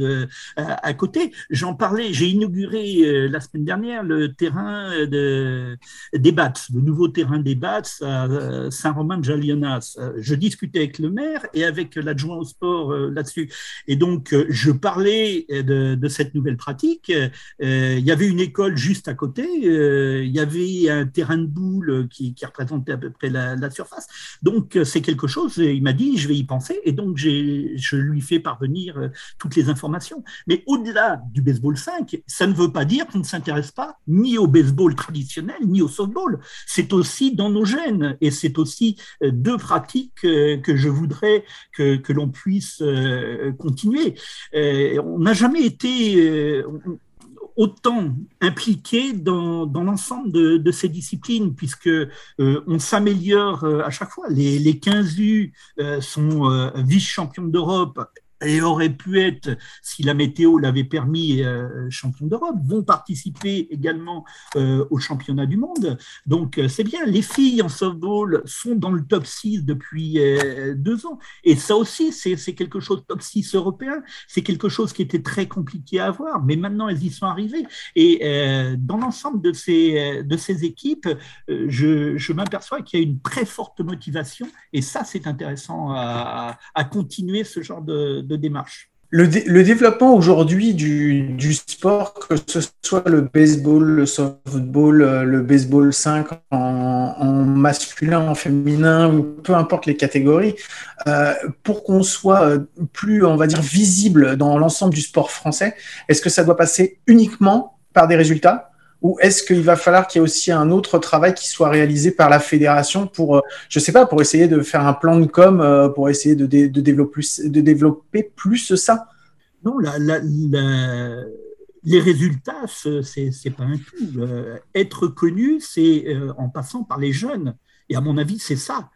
à, côté parler. J'ai inauguré euh, la semaine dernière le terrain de, des Bats, le nouveau terrain des Bats à euh, Saint-Romain-de-Jalionas. Euh, je discutais avec le maire et avec l'adjoint au sport là-dessus. Et donc, je parlais de, cette nouvelle pratique. il y avait une école juste à côté. il y avait un terrain de boule qui, représentait à peu près la, surface. Donc, c'est quelque chose. Il m'a dit, je vais y penser. Et donc, je lui fais parvenir toutes les informations. Mais au-delà du baseball, baseball 5, ça ne veut pas dire qu'on ne s'intéresse pas ni au baseball traditionnel, ni au softball. C'est aussi dans nos gènes et c'est aussi euh, deux pratiques euh, que je voudrais que, l'on puisse euh, continuer. On n'a jamais été autant impliqué dans, l'ensemble de, ces disciplines, puisque on s'améliore à chaque fois. Les, les 15 U sont vice-champions d'Europe et aurait pu être, si la météo l'avait permis, euh, champion d'Europe, vont participer également euh, au championnat du monde. Donc euh, c'est bien, les filles en softball sont dans le top 6 depuis deux ans. Et ça aussi, c'est quelque chose, top 6 européen, c'est quelque chose qui était très compliqué à avoir, mais maintenant elles y sont arrivées. Et dans l'ensemble de ces, de ces équipes, je, je m'aperçois qu'il y a une très forte motivation, et ça c'est intéressant à, à continuer ce genre de démarche. Le, développement aujourd'hui du, sport, que ce soit le baseball, le softball, euh, le baseball 5 en, en masculin, en féminin, ou peu importe les catégories, euh, pour qu'on soit euh, plus, on va dire, visible dans l'ensemble du sport français, est-ce que ça doit passer uniquement par des résultats? Ou est-ce qu'il va falloir qu'il y ait aussi un autre travail qui soit réalisé par la fédération pour, euh, je sais pas, pour essayer de faire un plan de com, euh, pour essayer de, développer, plus, ça? Non, les résultats, c'est pas un tout. Euh, être connu, c'est en passant par les jeunes. Et à mon avis, c'est ça.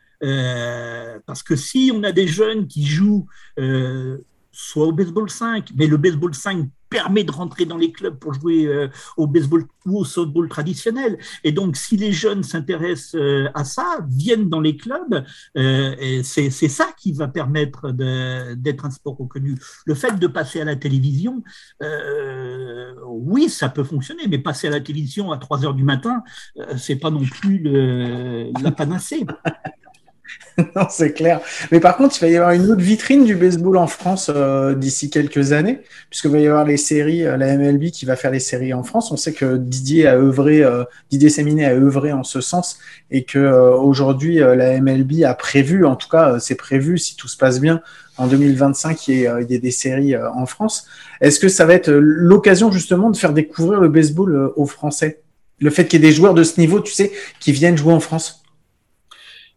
parce que si on a des jeunes qui jouent soit au baseball 5, mais le baseball 5 permet de rentrer dans les clubs pour jouer euh, au baseball ou au softball traditionnel. Et donc, si les jeunes s'intéressent euh, à ça, viennent dans les clubs, euh, c'est ça qui va permettre d'être un sport reconnu. Le fait de passer à la télévision, oui, ça peut fonctionner, mais passer à la télévision à 3 heures du matin, c'est pas non plus la panacée. non, c'est clair. Mais par contre, il va y avoir une autre vitrine du baseball en France euh, d'ici quelques années, puisqu'il va y avoir les séries, euh, la MLB qui va faire les séries en France. On sait que Didier a œuvré, euh, Didier Séminé a œuvré en ce sens, et que aujourd'hui la MLB a prévu, en tout cas, c'est prévu si tout se passe bien, en 2025 il y ait, des séries en France. Est-ce que ça va être l'occasion justement de faire découvrir le baseball aux Français? Le fait qu'il y ait des joueurs de ce niveau, tu sais, qui viennent jouer en France?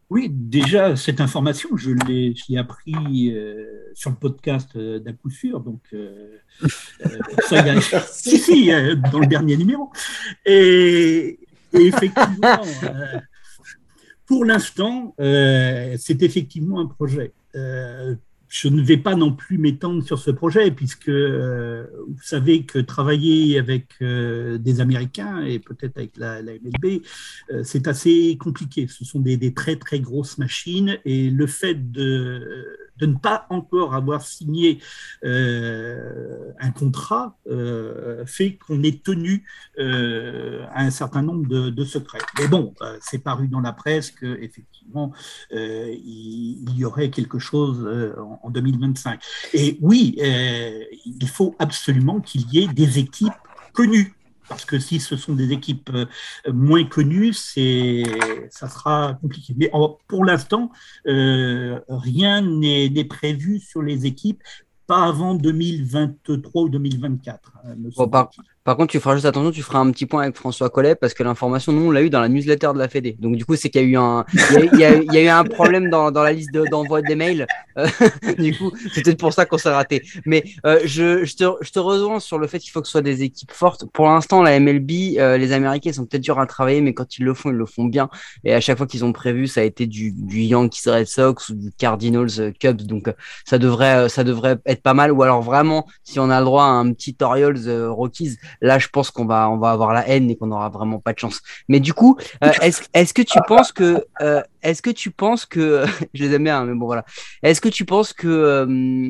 Oui, déjà, cette information, je l'ai, appris euh, sur le podcast euh, d'un coup sûr. Donc, euh, ça y a, si, si, dans le dernier numéro. Et, et effectivement, pour l'instant, c'est effectivement un projet je ne vais pas non plus m'étendre sur ce projet, puisque euh, vous savez que travailler avec euh, des Américains et peut-être avec la, MLB, euh, c'est assez compliqué. Ce sont des, des, très très grosses machines et le fait de de ne pas encore avoir signé euh, un contrat euh, fait qu'on est tenu euh, à un certain nombre de, secrets. Mais bon, c'est paru dans la presse qu'effectivement, il, y aurait quelque chose en, en 2025. Et oui, il faut absolument qu'il y ait des équipes connues parce que si ce sont des équipes euh, moins connues, c'est, ça sera compliqué. Mais pour l'instant, euh, rien n'est prévu sur les équipes, pas avant 2023 ou 2024. Par contre, tu feras juste attention, tu feras un petit point avec François Collet parce que l'information, nous, on l'a eu dans la newsletter de la Fédé. Donc, du coup, c'est qu'il y a eu un, il y a, eu un problème dans, dans la liste d'envoi des mails. Euh, du coup, c'est peut-être pour ça qu'on s'est raté. Mais euh, je, je, te, je te rejoins sur le fait qu'il faut que ce soit des équipes fortes. Pour l'instant, la MLB, euh, les Américains sont peut-être durs à travailler, mais quand ils le font, ils le font bien. Et à chaque fois qu'ils ont prévu, ça a été du, du Yankees Red Sox ou du Cardinals Cubs. Donc, ça devrait, ça devrait être pas mal. Ou alors vraiment, si on a le droit à un petit Orioles Rockies, là, je pense qu'on va, on va avoir la haine et qu'on n'aura vraiment pas de chance. Mais du coup, euh, est-ce, que tu penses que, euh, est-ce que tu penses que, je les aime bien, hein, mais bon voilà, est-ce que tu penses que euh,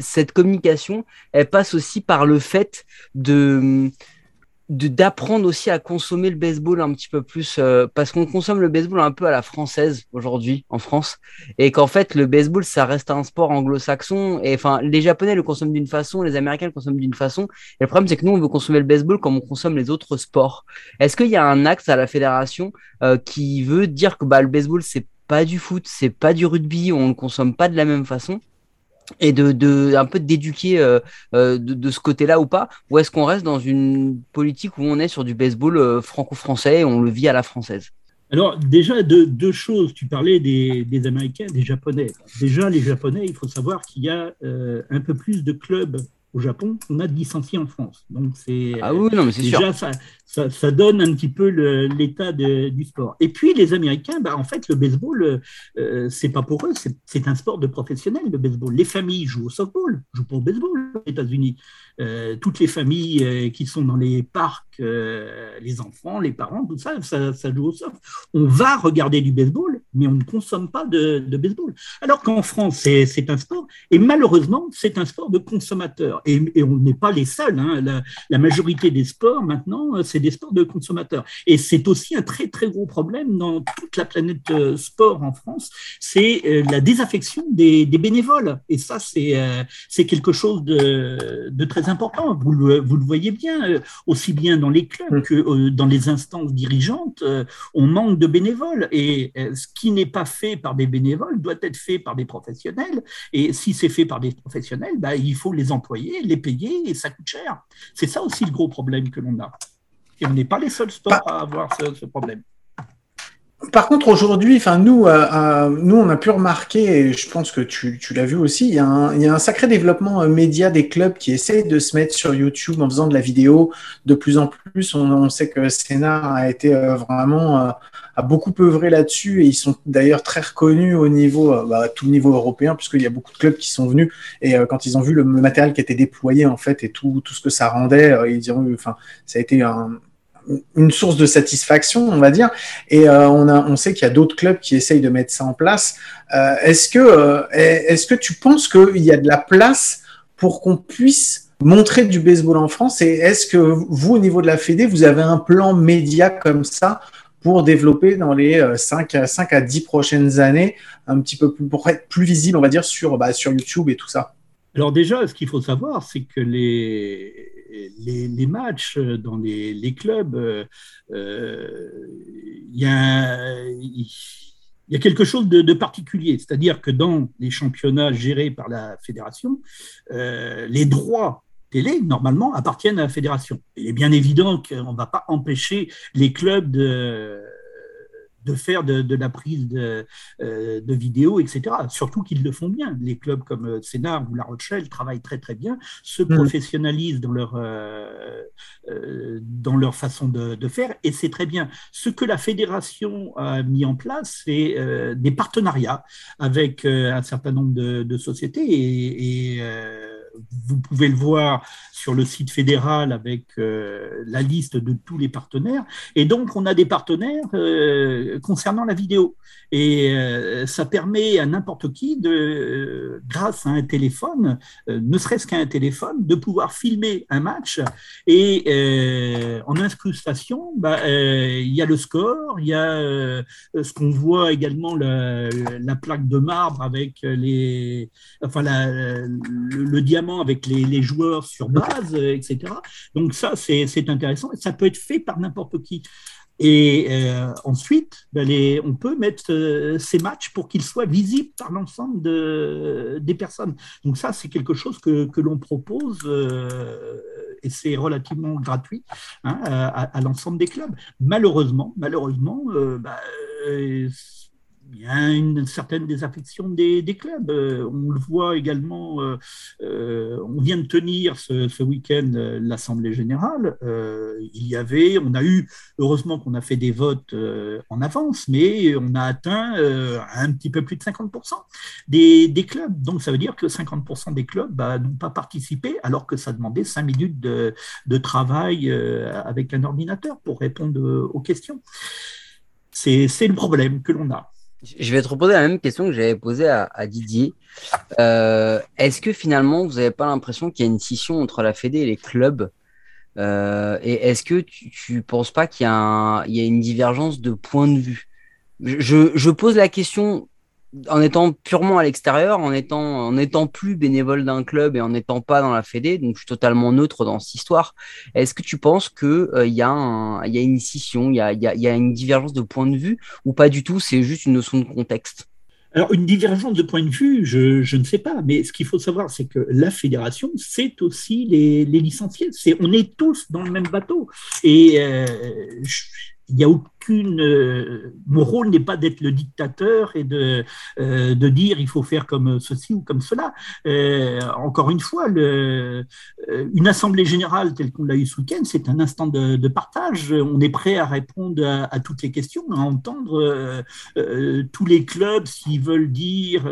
cette communication, elle passe aussi par le fait de d'apprendre aussi à consommer le baseball un petit peu plus euh, parce qu'on consomme le baseball un peu à la française aujourd'hui en France et qu'en fait le baseball ça reste un sport anglo-saxon et enfin les japonais le consomment d'une façon les américains le consomment d'une façon et le problème c'est que nous on veut consommer le baseball comme on consomme les autres sports. Est-ce qu'il y a un axe à la fédération euh, qui veut dire que bah le baseball c'est pas du foot c'est pas du rugby on ne consomme pas de la même façon? Et de, un peu d'éduquer euh, euh, de, ce côté-là ou pas Ou est-ce qu'on reste dans une politique où on est sur du baseball euh, franco-français on le vit à la française? Alors déjà, deux, choses. Tu parlais des, Américains, des Japonais. Déjà, les Japonais, il faut savoir qu'il y a un peu plus de clubs au Japon qu'on a de licenciés en France. Donc c'est ah oui, non, mais c'est déjà ça, ça, ça, donne un petit peu l'état du sport. Et puis les Américains, bah, en fait, le baseball, euh, c'est pas pour eux, c'est un sport de professionnels, le baseball. Les familles jouent au softball, jouent pas au baseball aux États-Unis. Euh, toutes les familles euh, qui sont dans les parcs, euh, les enfants, les parents, tout ça, ça, ça, joue au soft. On va regarder du baseball, mais on ne consomme pas de, de baseball. Alors qu'en France, c'est un sport, et malheureusement, c'est un sport de consommateurs. Et, et on n'est pas les seuls. Hein. La, la majorité des sports, maintenant, c'est des sports de consommateurs. Et c'est aussi un très très gros problème dans toute la planète euh, sport en France, c'est euh, la désaffection des, des, bénévoles. Et ça, c'est euh, c'est quelque chose de, de, très important. Vous le, vous le voyez bien, aussi bien dans les clubs que dans les instances dirigeantes, on manque de bénévoles. Et ce qui n'est pas fait par des bénévoles doit être fait par des professionnels. Et si c'est fait par des professionnels, bah, il faut les employer, les payer, et ça coûte cher. C'est ça aussi le gros problème que l'on a. Et on n'est pas les seuls sports à avoir ce, problème. Par contre, aujourd'hui, enfin nous, euh, euh, nous, on a pu remarquer, et je pense que tu, tu l'as vu aussi, il y, a un, il y, a un, sacré développement euh, média des clubs qui essaient de se mettre sur YouTube en faisant de la vidéo de plus en plus. On, on sait que Sénat a été vraiment a beaucoup œuvré là-dessus et ils sont d'ailleurs très reconnus au niveau, bah, tout le niveau européen, puisqu'il y a beaucoup de clubs qui sont venus et quand ils ont vu le, matériel qui était déployé en fait et tout, tout ce que ça rendait, ils diront, enfin, ça a été un, une source de satisfaction, on va dire. Et euh, on, a, on sait qu'il y a d'autres clubs qui essayent de mettre ça en place. Euh, est-ce que, euh, est-ce que tu penses qu'il y a de la place pour qu'on puisse montrer du baseball en France? Et est-ce que vous, au niveau de la Fédé, vous avez un plan média comme ça pour développer dans les 5, 5 à 10 prochaines années, un petit peu plus, pour être plus visible, on va dire, sur, bah, sur YouTube et tout ça. Alors déjà, ce qu'il faut savoir, c'est que les, les, matchs dans les, clubs, il y a il y a quelque chose de, particulier, c'est-à-dire que dans les championnats gérés par la fédération, euh, les droits télé, normalement, appartiennent à la fédération. Il est bien évident qu'on ne va pas empêcher les clubs de de faire de, la prise de, euh, de vidéos, etc. Surtout qu'ils le font bien. Les clubs comme euh, Sénat ou La Rochelle travaillent très très bien, se mm. professionnalisent dans leur, euh, dans leur façon de, faire, et c'est très bien. Ce que la fédération a mis en place, c'est des partenariats avec un certain nombre de, sociétés et, et vous pouvez le voir sur le site fédéral avec euh, la liste de tous les partenaires. Et donc, on a des partenaires euh, concernant la vidéo. Et euh, ça permet à n'importe qui, de, grâce à un téléphone, ne serait-ce qu'un téléphone, de pouvoir filmer un match. Et en incrustation, bah, il y a le score, il y a ce qu'on voit également, la, la, plaque de marbre avec les, enfin, le, diamant avec les, joueurs sur base, etc. Donc ça, c'est intéressant ça peut être fait par n'importe qui. Et euh, ensuite, ben on peut mettre euh, ces matchs pour qu'ils soient visibles par l'ensemble de, des personnes. Donc ça, c'est quelque chose que, l'on propose euh, et c'est relativement gratuit hein, à, l'ensemble des clubs. Malheureusement, malheureusement, ben, il y a une certaine désaffection des, clubs. Euh, on le voit également, euh, euh, on vient de tenir ce, week-end l'Assemblée générale. il y avait, on a eu, heureusement qu'on a fait des votes en avance, mais on a atteint un petit peu plus de 50% des, clubs. Donc ça veut dire que 50% des clubs bah, n'ont pas participé, alors que ça demandait 5 minutes de travail avec un ordinateur pour répondre aux questions. C'est le problème que l'on a. Je vais te reposer la même question que j'avais posée à, Didier. Euh, est-ce que finalement, vous n'avez pas l'impression qu'il y a une scission entre la Fédé et les clubs? Euh, Et est-ce que tu ne penses pas qu'il y, y, a une divergence de point de vue? Je, je, pose la question en étant purement à l'extérieur, en étant, en étant plus bénévole d'un club et en n'étant pas dans la Fédé, donc je suis totalement neutre dans cette histoire. Est-ce que tu penses qu'il euh, y, a une scission, il y a, une divergence de point de vue ou pas du tout, c'est juste une notion de contexte? Alors, une divergence de point de vue, je, ne sais pas, mais ce qu'il faut savoir, c'est que la fédération, c'est aussi les, licenciés. On est tous dans le même bateau. Et euh, il n'y a aucune. Euh, mon rôle n'est pas d'être le dictateur et de, euh, de dire il faut faire comme ceci ou comme cela. Euh, encore une fois, une assemblée générale telle qu'on l'a eu ce week-end, c'est un instant de, partage. On est prêt à répondre à, à toutes les questions, à entendre tous les clubs s'ils veulent dire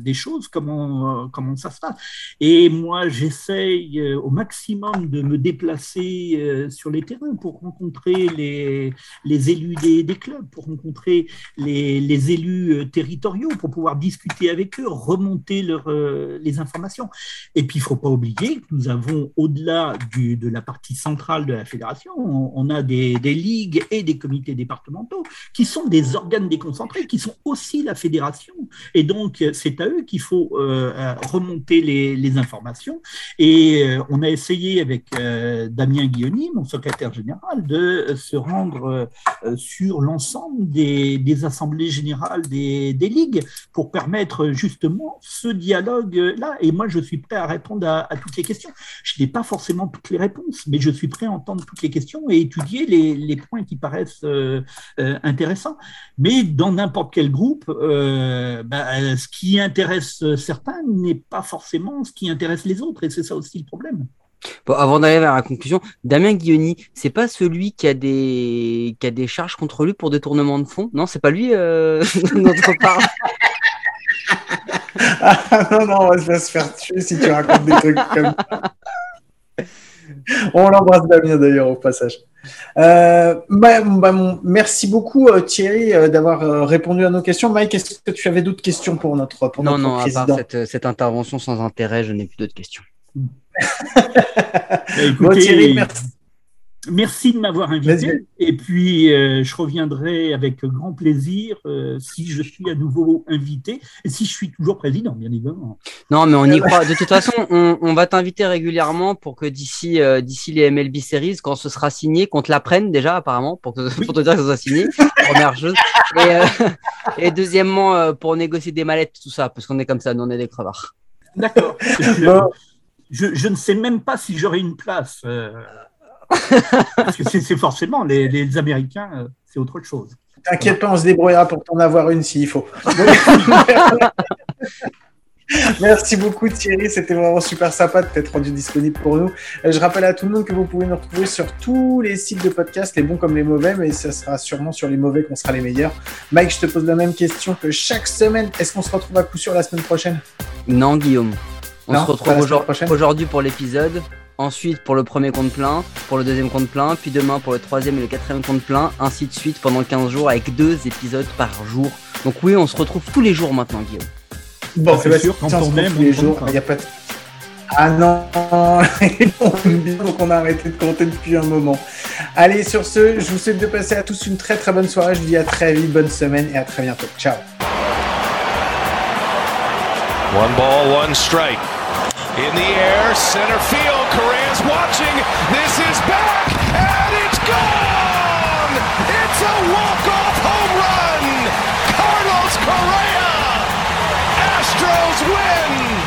des choses, comment, comment ça se passe. Et moi, j'essaye au maximum de me déplacer sur les terrains pour rencontrer les les élus des, clubs, pour rencontrer les, élus euh, territoriaux, pour pouvoir discuter avec eux, remonter euh, les informations. Et puis, il ne faut pas oublier que nous avons, au-delà de la partie centrale de la fédération, on, a des, ligues et des comités départementaux qui sont des organes déconcentrés, qui sont aussi la fédération. Et donc, c'est à eux qu'il faut euh, remonter les, informations. Et on a essayé avec Damien Guilloni, mon secrétaire général, de se rendre sur l'ensemble des, assemblées générales des, ligues pour permettre justement ce dialogue-là. Et moi, je suis prêt à répondre à, toutes les questions. Je n'ai pas forcément toutes les réponses, mais je suis prêt à entendre toutes les questions et étudier les, points qui paraissent euh, intéressants. Mais dans n'importe quel groupe, bah, ce qui intéresse certains n'est pas forcément ce qui intéresse les autres, et c'est ça aussi le problème. Bon, avant d'aller vers la conclusion, Damien Guilloni, c'est pas celui qui a des qui a des charges contre lui pour détournement de fonds? Non, c'est pas lui euh, notre part. ah, non, non, on va se faire tuer si tu racontes des trucs comme ça. On l'embrasse Damien d'ailleurs au passage. Euh, bah, bah, merci beaucoup euh, Thierry euh, d'avoir répondu à nos questions. Mike, est-ce que tu avais d'autres questions pour notre, pour non, notre non, président à part cette, cette intervention sans intérêt, je n'ai plus d'autres questions. Bah, merci. merci de m'avoir invité. Et puis, euh, je reviendrai avec grand plaisir euh, si je suis à nouveau invité et si je suis toujours président, bien évidemment. Non, mais on y croit. De toute façon, on, va t'inviter régulièrement pour que d'ici d'ici les MLB Series, quand ce sera signé, qu'on te la prenne déjà, apparemment, pour, te dire que ce soit signé. première chose. Et, et deuxièmement, pour négocier des mallettes, tout ça, parce qu'on est comme ça, nous, on est des crevards. D'accord. Je, ne sais même pas si j'aurai une place. Euh, parce que c'est forcément, les, Américains, euh, c'est autre chose. T'inquiète pas, on se débrouillera pour t'en avoir une s'il faut. Merci beaucoup Thierry, c'était vraiment super sympa de t'être rendu disponible pour nous. Euh, je rappelle à tout le monde que vous pouvez nous retrouver sur tous les sites de podcast, les bons comme les mauvais, mais ça sera sûrement sur les mauvais qu'on sera les meilleurs. Mike, je te pose la même question que chaque semaine. Est-ce qu'on se retrouve à coup sûr la semaine prochaine? Non, Guillaume. On se retrouve aujourd'hui pour l'épisode, ensuite pour le premier compte plein, pour le deuxième compte plein, puis demain pour le troisième et le quatrième compte plein, ainsi de suite pendant 15 jours avec deux épisodes par jour. Donc oui, on se retrouve tous les jours maintenant, Guillaume. Bon, c'est sûr, quand on aime, tous les jours, il n'y a pas de... Ah non, donc on a arrêté de compter depuis un moment. Allez, sur ce, je vous souhaite de passer à tous une très très bonne soirée. Je vous dis à très vite, bonne semaine et à très bientôt. Ciao. One ball, one strike. In the air, center field. Correa's watching. This is back, and it's gone! It's a walk-off home run! Carlos Correa! Astros win!